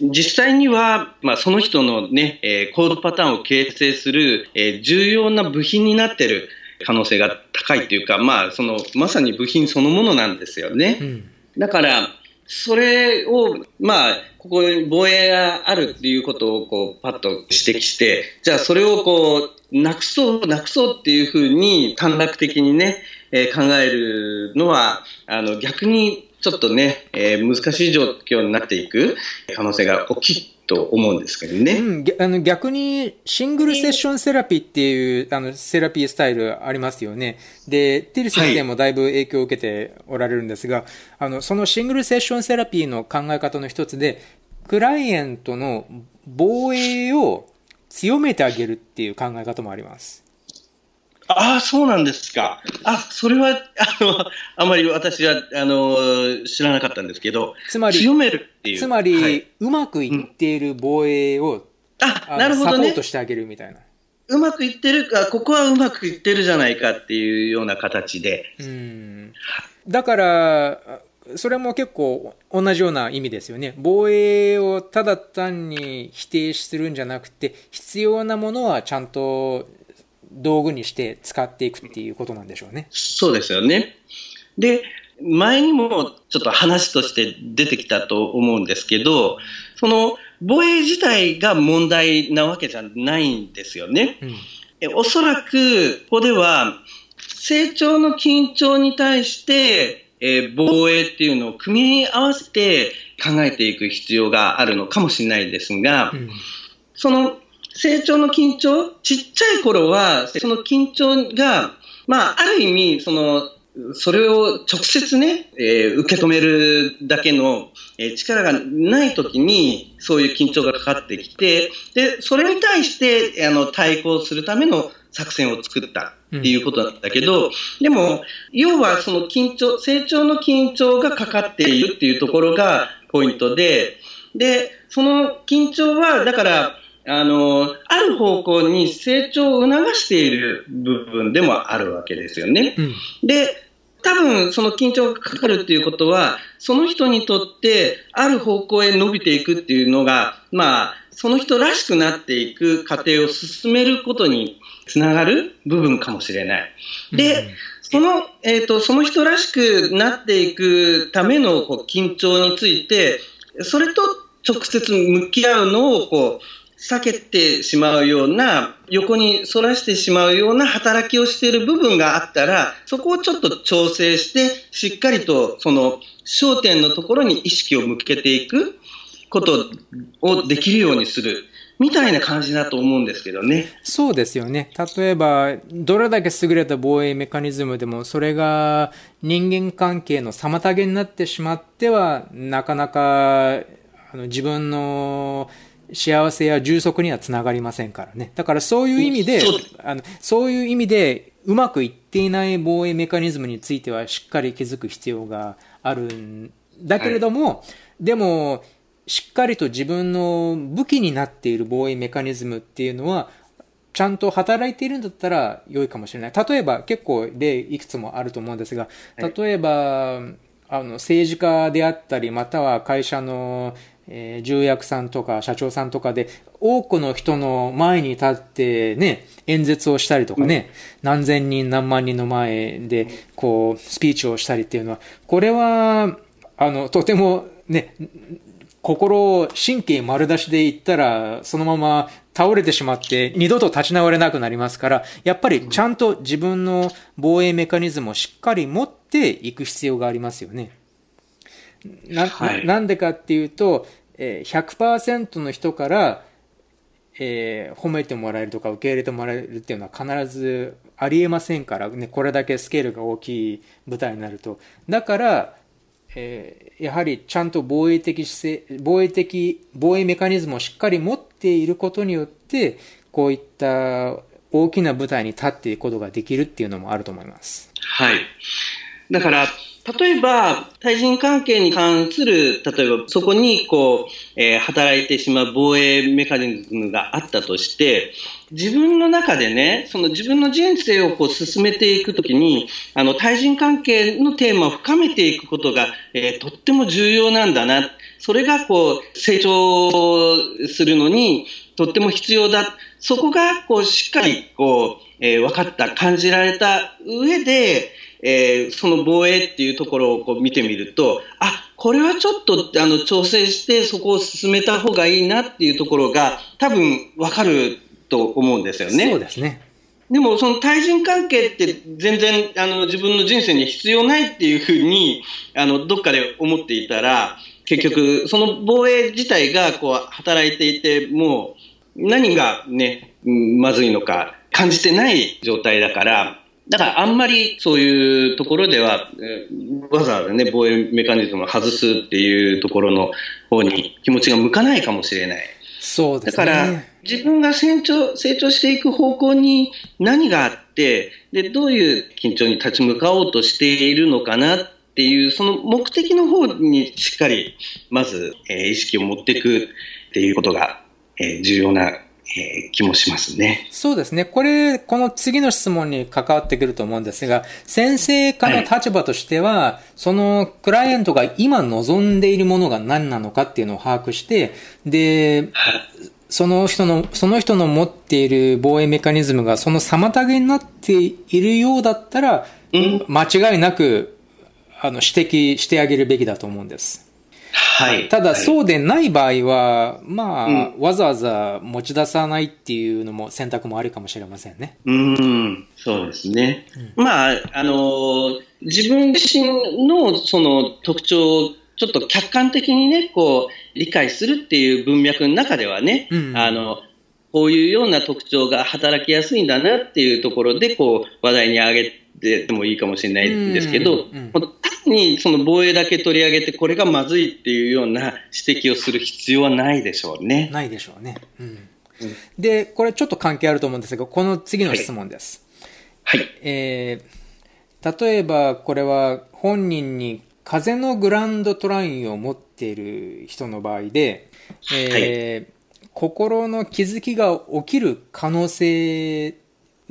実際には、まあ、その人のね、えー、コードパターンを形成する、えー、重要な部品になっている可能性が高いというか、まあ、その、まさに部品そのものなんですよね。うん、だから、それを、まあ、ここに防衛があるっていうことを、こう、パッと指摘して、じゃあそれをこう、なくそう、なくそうっていうふうに短絡的にね、えー、考えるのは、あの、逆にちょっとね、えー、難しい状況になっていく可能性が大きいと思うんですけどね。うん、あの逆にシングルセッションセラピーっていうあのセラピースタイルありますよね。で、ティル先生もだいぶ影響を受けておられるんですが、はい、あのそのシングルセッションセラピーの考え方の一つで、クライアントの防衛を強めてあげるっていう考え方もあります。ああ、そうなんですか。あ、それは、あの、あまり私は、あの、知らなかったんですけど、つまり、強めるっていう。つまり、はい、うまくいっている防衛を、うん、あ、なるほど、ね、サポートしてあげるみたいな。うまくいってるか、ここはうまくいってるじゃないかっていうような形で。うん。だから、それも結構同じような意味ですよね。防衛をただ単に否定するんじゃなくて、必要なものはちゃんと道具にして使っていくっていうことなんでしょうね。そうですよね。で、前にもちょっと話として出てきたと思うんですけど、その防衛自体が問題なわけじゃないんですよね。うん、おそらく、ここでは成長の緊張に対して、えー、防衛っていうのを組み合わせて考えていく必要があるのかもしれないですが、うん、その成長の緊張、ちっちゃい頃は、その緊張が、まあ、ある意味、その、それを直接ね、えー、受け止めるだけの、えー、力がないときに、そういう緊張がかかってきて、で、それに対して、あの、対抗するための作戦を作ったっていうことなんだけど、うん、でも、要はその緊張、成長の緊張がかかっているっていうところがポイントで、で、その緊張は、だから、あの、ある方向に成長を促している部分でもあるわけですよね。うん、で、多分その緊張がかかるっていうことは、その人にとってある方向へ伸びていくっていうのが、まあ、その人らしくなっていく過程を進めることにつながる部分かもしれない。で、その、えっ、ー、と、その人らしくなっていくためのこう緊張について、それと直接向き合うのをこう避けてしまうような、横に反らしてしまうような働きをしている部分があったら、そこをちょっと調整して、しっかりとその焦点のところに意識を向けていくことをできるようにする。みたいな感じだと思うんですけどね。そうですよね。例えば、どれだけ優れた防衛メカニズムでも、それが人間関係の妨げになってしまっては、なかなかあの自分の幸せや充足にはつながりませんからね。だからそういう意味で、あのそういう意味で、うまくいっていない防衛メカニズムについてはしっかり気づく必要があるんだけれども、はい、でも、しっかりと自分の武器になっている防衛メカニズムっていうのは、ちゃんと働いているんだったら良いかもしれない。例えば、結構例いくつもあると思うんですが、例えば、はい、あの、政治家であったり、または会社のえー、重役さんとか社長さんとかで、多くの人の前に立ってね、演説をしたりとかね、うん、何千人何万人の前で、こう、スピーチをしたりっていうのは、これは、あの、とてもね、心、神経丸出しで言ったら、そのまま倒れてしまって二度と立ち直れなくなりますから、やっぱりちゃんと自分の防衛メカニズムをしっかり持っていく必要がありますよね。な、はい、なんでかっていうと、えー、100%の人から、えー、褒めてもらえるとか受け入れてもらえるっていうのは必ずありえませんからね、これだけスケールが大きい舞台になると。だから、えー、やはりちゃんと防衛的姿勢、防衛的、防衛メカニズムをしっかり持っていることによって、こういった大きな舞台に立っていくことができるっていうのもあると思います。はい。だから、例えば、対人関係に関する、例えばそこにこう、えー、働いてしまう防衛メカニズムがあったとして、自分の中でね、その自分の人生をこう進めていくときに、あの、対人関係のテーマを深めていくことが、えー、とっても重要なんだな。それがこう、成長するのに、とっても必要だ。そこが、こう、しっかり、こう、えー、分かった、感じられた上で、えー、その防衛っていうところをこう見てみると、あ、これはちょっとあの調整してそこを進めた方がいいなっていうところが多分わかると思うんですよね。そうですね。でも、その対人関係って全然あの自分の人生に必要ないっていうふうにあのどっかで思っていたら、結局、その防衛自体がこう働いていても、何がね、まずいのか感じてない状態だから、だからあんまりそういうところでは、わざわざね、防衛メカニズムを外すっていうところの方に気持ちが向かないかもしれない。そうですね。だから、自分が成長、成長していく方向に何があって、で、どういう緊張に立ち向かおうとしているのかなっていう、その目的の方にしっかり、まず、えー、意識を持っていくっていうことが、えー、重要なえー、気もしますね。そうですね。これ、この次の質問に関わってくると思うんですが、先生家の立場としては、はい、そのクライアントが今望んでいるものが何なのかっていうのを把握して、で、その人の、その人の持っている防衛メカニズムがその妨げになっているようだったら、うん、間違いなく、あの、指摘してあげるべきだと思うんです。はい。ただ、そうでない場合は、まあ、うん、わざわざ持ち出さないっていうのも選択もありかもしれませんね。うん、そうですね。うん、まあ、あの、自分自身のその特徴をちょっと客観的にね、こう、理解するっていう文脈の中ではね、うん、あの、こういうような特徴が働きやすいんだなっていうところで、こう、話題に上げてもいいかもしれないんですけど、単にその防衛だけ取り上げて、これがまずいっていうような指摘をする必要はないでしょうね。ないでしょうね。うん。で、これちょっと関係あると思うんですが、この次の質問です。はい。はい、えー、例えばこれは本人に風のグランドトラインを持っている人の場合で、えー、はい、心の気づきが起きる可能性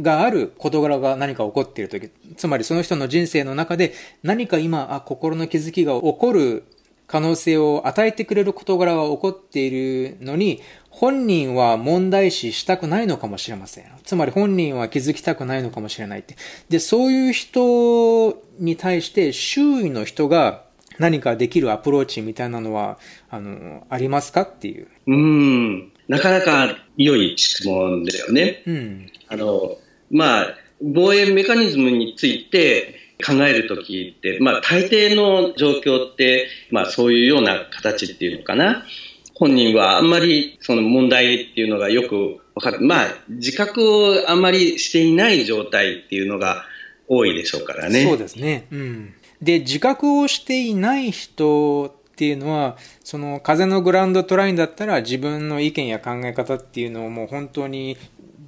がある事柄が何か起こっているとき、つまりその人の人生の中で何か今、あ、心の気づきが起こる可能性を与えてくれる事柄が起こっているのに、本人は問題視したくないのかもしれません。つまり本人は気づきたくないのかもしれないって。で、そういう人に対して周囲の人が何かできるアプローチみたいなのは、あの、ありますかっていう。うん。なかなか良い質問ですよね。うん。あの、まあ、防衛メカニズムについて考えるときって、まあ、大抵の状況って、まあ、そういうような形っていうのかな。本人はあんまりその問題っていうのがよくわかる。まあ、自覚をあんまりしていない状態っていうのが多いでしょうからね。そうですね。うん。で、自覚をしていない人っていうのは、その風のグラウンドトラインだったら自分の意見や考え方っていうのをもう本当に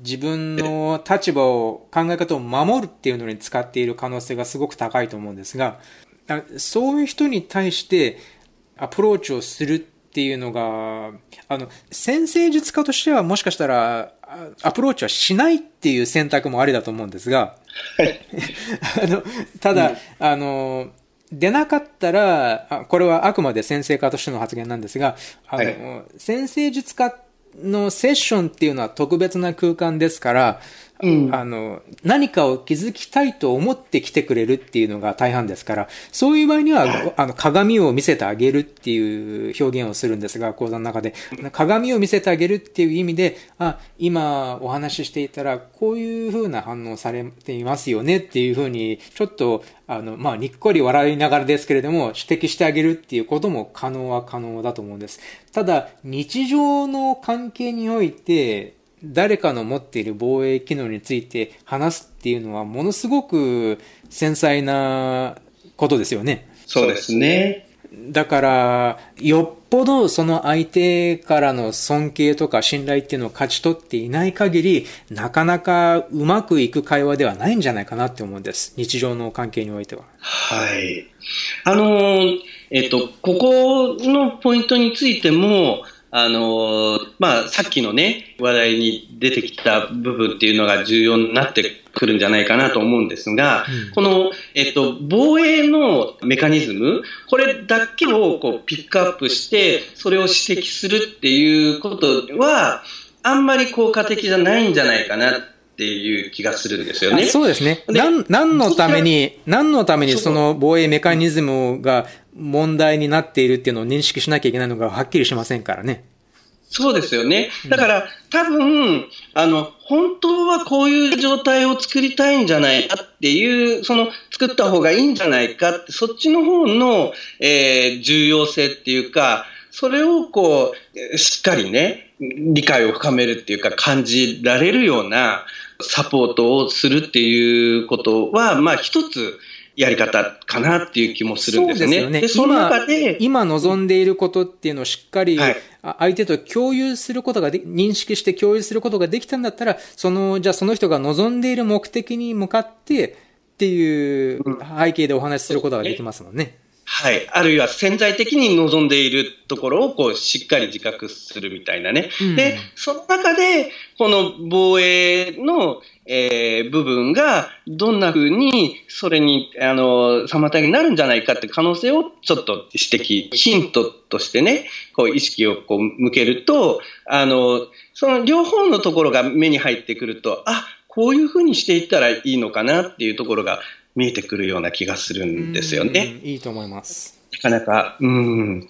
自分の立場を、考え方を守るっていうのに使っている可能性がすごく高いと思うんですが、そういう人に対してアプローチをするっていうのが、あの、先生術家としてはもしかしたら、アプローチはしないっていう選択もありだと思うんですが、<laughs> あのただ、うん、あの、出なかったら、これはあくまで先生家としての発言なんですが、あの、はい、先生術家のセッションっていうのは特別な空間ですから、うん、あの、何かを気づきたいと思って来てくれるっていうのが大半ですから、そういう場合には、あの、鏡を見せてあげるっていう表現をするんですが、講座の中で。鏡を見せてあげるっていう意味で、あ、今お話ししていたら、こういう風な反応されていますよねっていう風に、ちょっと、あの、まあ、にっこり笑いながらですけれども、指摘してあげるっていうことも可能は可能だと思うんです。ただ、日常の関係において、誰かの持っている防衛機能について話すっていうのはものすごく繊細なことですよね。そうですね。だから、よっぽどその相手からの尊敬とか信頼っていうのを勝ち取っていない限り、なかなかうまくいく会話ではないんじゃないかなって思うんです。日常の関係においては。はい。あの、えっと、ここのポイントについても、あのまあ、さっきのね、話題に出てきた部分っていうのが重要になってくるんじゃないかなと思うんですが、うん、この、えっと、防衛のメカニズム、これだけをこうピックアップして、それを指摘するっていうことは、あんまり効果的じゃないんじゃないかなっていう気がするんですよね。そうですね。何、何のために、何のためにその防衛メカニズムが問題になっているっていうのを認識しなきゃいけないのがはっきりしませんからね。そうですよね。だから、多分、あの、本当はこういう状態を作りたいんじゃないかっていう、その、作った方がいいんじゃないかって、そっちの方の、えー、重要性っていうか、それをこう、しっかりね、理解を深めるっていうか、感じられるようなサポートをするっていうことは、まあ一つ、やり方かなっていう気もするんですね。そうですよね。で、その中で今、今望んでいることっていうのをしっかり、相手と共有することがで、認識して共有することができたんだったら、その、じゃあその人が望んでいる目的に向かってっていう背景でお話しすることができますもんね。はい。あるいは潜在的に望んでいるところをこうしっかり自覚するみたいなね。うん、で、その中で、この防衛の、えー、部分がどんな風にそれに、あの、妨げになるんじゃないかって可能性をちょっと指摘、ヒントとしてね、こう意識をこう向けると、あの、その両方のところが目に入ってくると、あ、こういう風にしていったらいいのかなっていうところが見えてくるような気がするんですよね。いいと思います。なかなか、うん。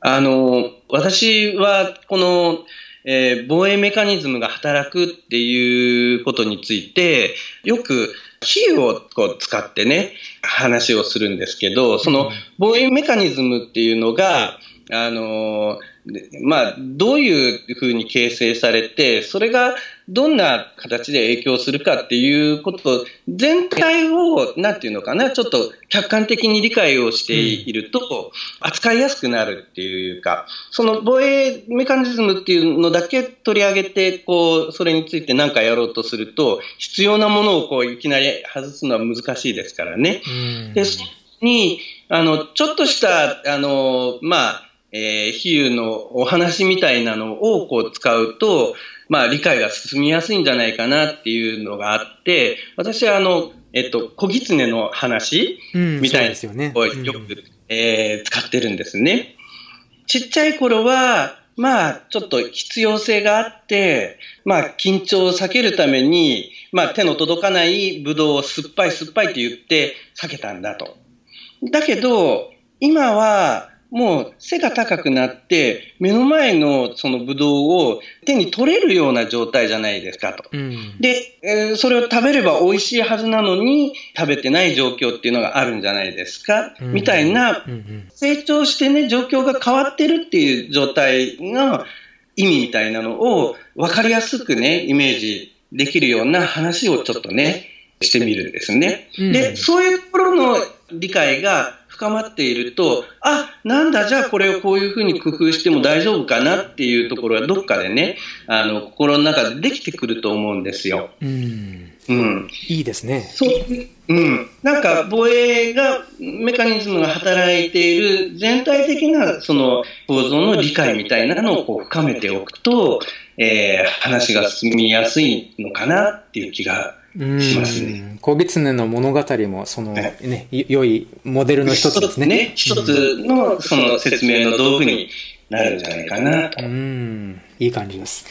あの、私は、この、えー、防衛メカニズムが働くっていうことについて、よく比喩をこう使ってね、話をするんですけど、その防衛メカニズムっていうのが、あの、まあ、どういうふうに形成されて、それがどんな形で影響するかっていうこと、全体を、なんていうのかな、ちょっと客観的に理解をしていると、扱いやすくなるっていうか、その防衛メカニズムっていうのだけ取り上げて、こう、それについて何かやろうとすると、必要なものをこう、いきなり外すのは難しいですからね。で、そに、あの、ちょっとした、あの、まあ、えー、比喩のお話みたいなのをこう使うと、まあ理解が進みやすいんじゃないかなっていうのがあって、私はあの、えっと、小狐の話みたいなのをよく、うんえー、使ってるんですね。ちっちゃい頃は、まあ、ちょっと必要性があって、まあ、緊張を避けるために、まあ、手の届かないブドウを酸っぱい酸っぱいって言って避けたんだと。だけど、今は、もう背が高くなって、目の前のそのブドウを手に取れるような状態じゃないですかと。うん、で、えー、それを食べれば美味しいはずなのに食べてない状況っていうのがあるんじゃないですか、うん、みたいな、成長してね、状況が変わってるっていう状態の意味みたいなのを分かりやすくね、イメージできるような話をちょっとね、してみるんですね。うん、で、そういうところの理解が深まっていると、あ、なんだ、じゃあこれをこういうふうに工夫しても大丈夫かなっていうところはどっかでね、あの、心の中でできてくると思うんですよ。うん。うん。いいですね。そう。うん。なんか、防衛が、メカニズムが働いている全体的な、その、構造の理解みたいなのをこう深めておくと、えー、話が進みやすいのかなっていう気がしますね。小狐の物語も、その、ね、良いモデルの一つですね。ね、一つのその説明の道具になるんじゃないかなと。うん、いい感じです。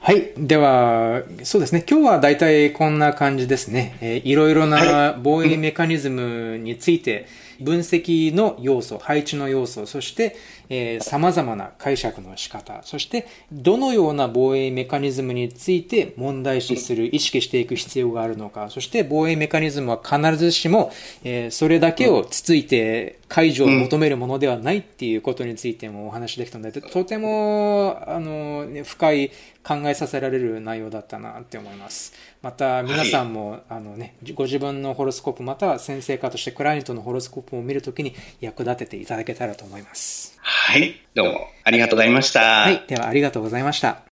はい。では、そうですね。今日は大体こんな感じですね。えー、いろいろな防衛メカニズムについて、分析の要素、配置の要素、そして、えー、様々な解釈の仕方、そして、どのような防衛メカニズムについて問題視する、意識していく必要があるのか、そして防衛メカニズムは必ずしも、えー、それだけをつついて解除を求めるものではないっていうことについてもお話できたので、とても、あの、深い考えさせられる内容だったなって思います。また、皆さんも、はい、あのね、ご自分のホロスコープ、または先生家としてクライアントのホロスコープを見るときに役立てていただけたらと思います。はい。どうもありがとうございました。はい。ではありがとうございました。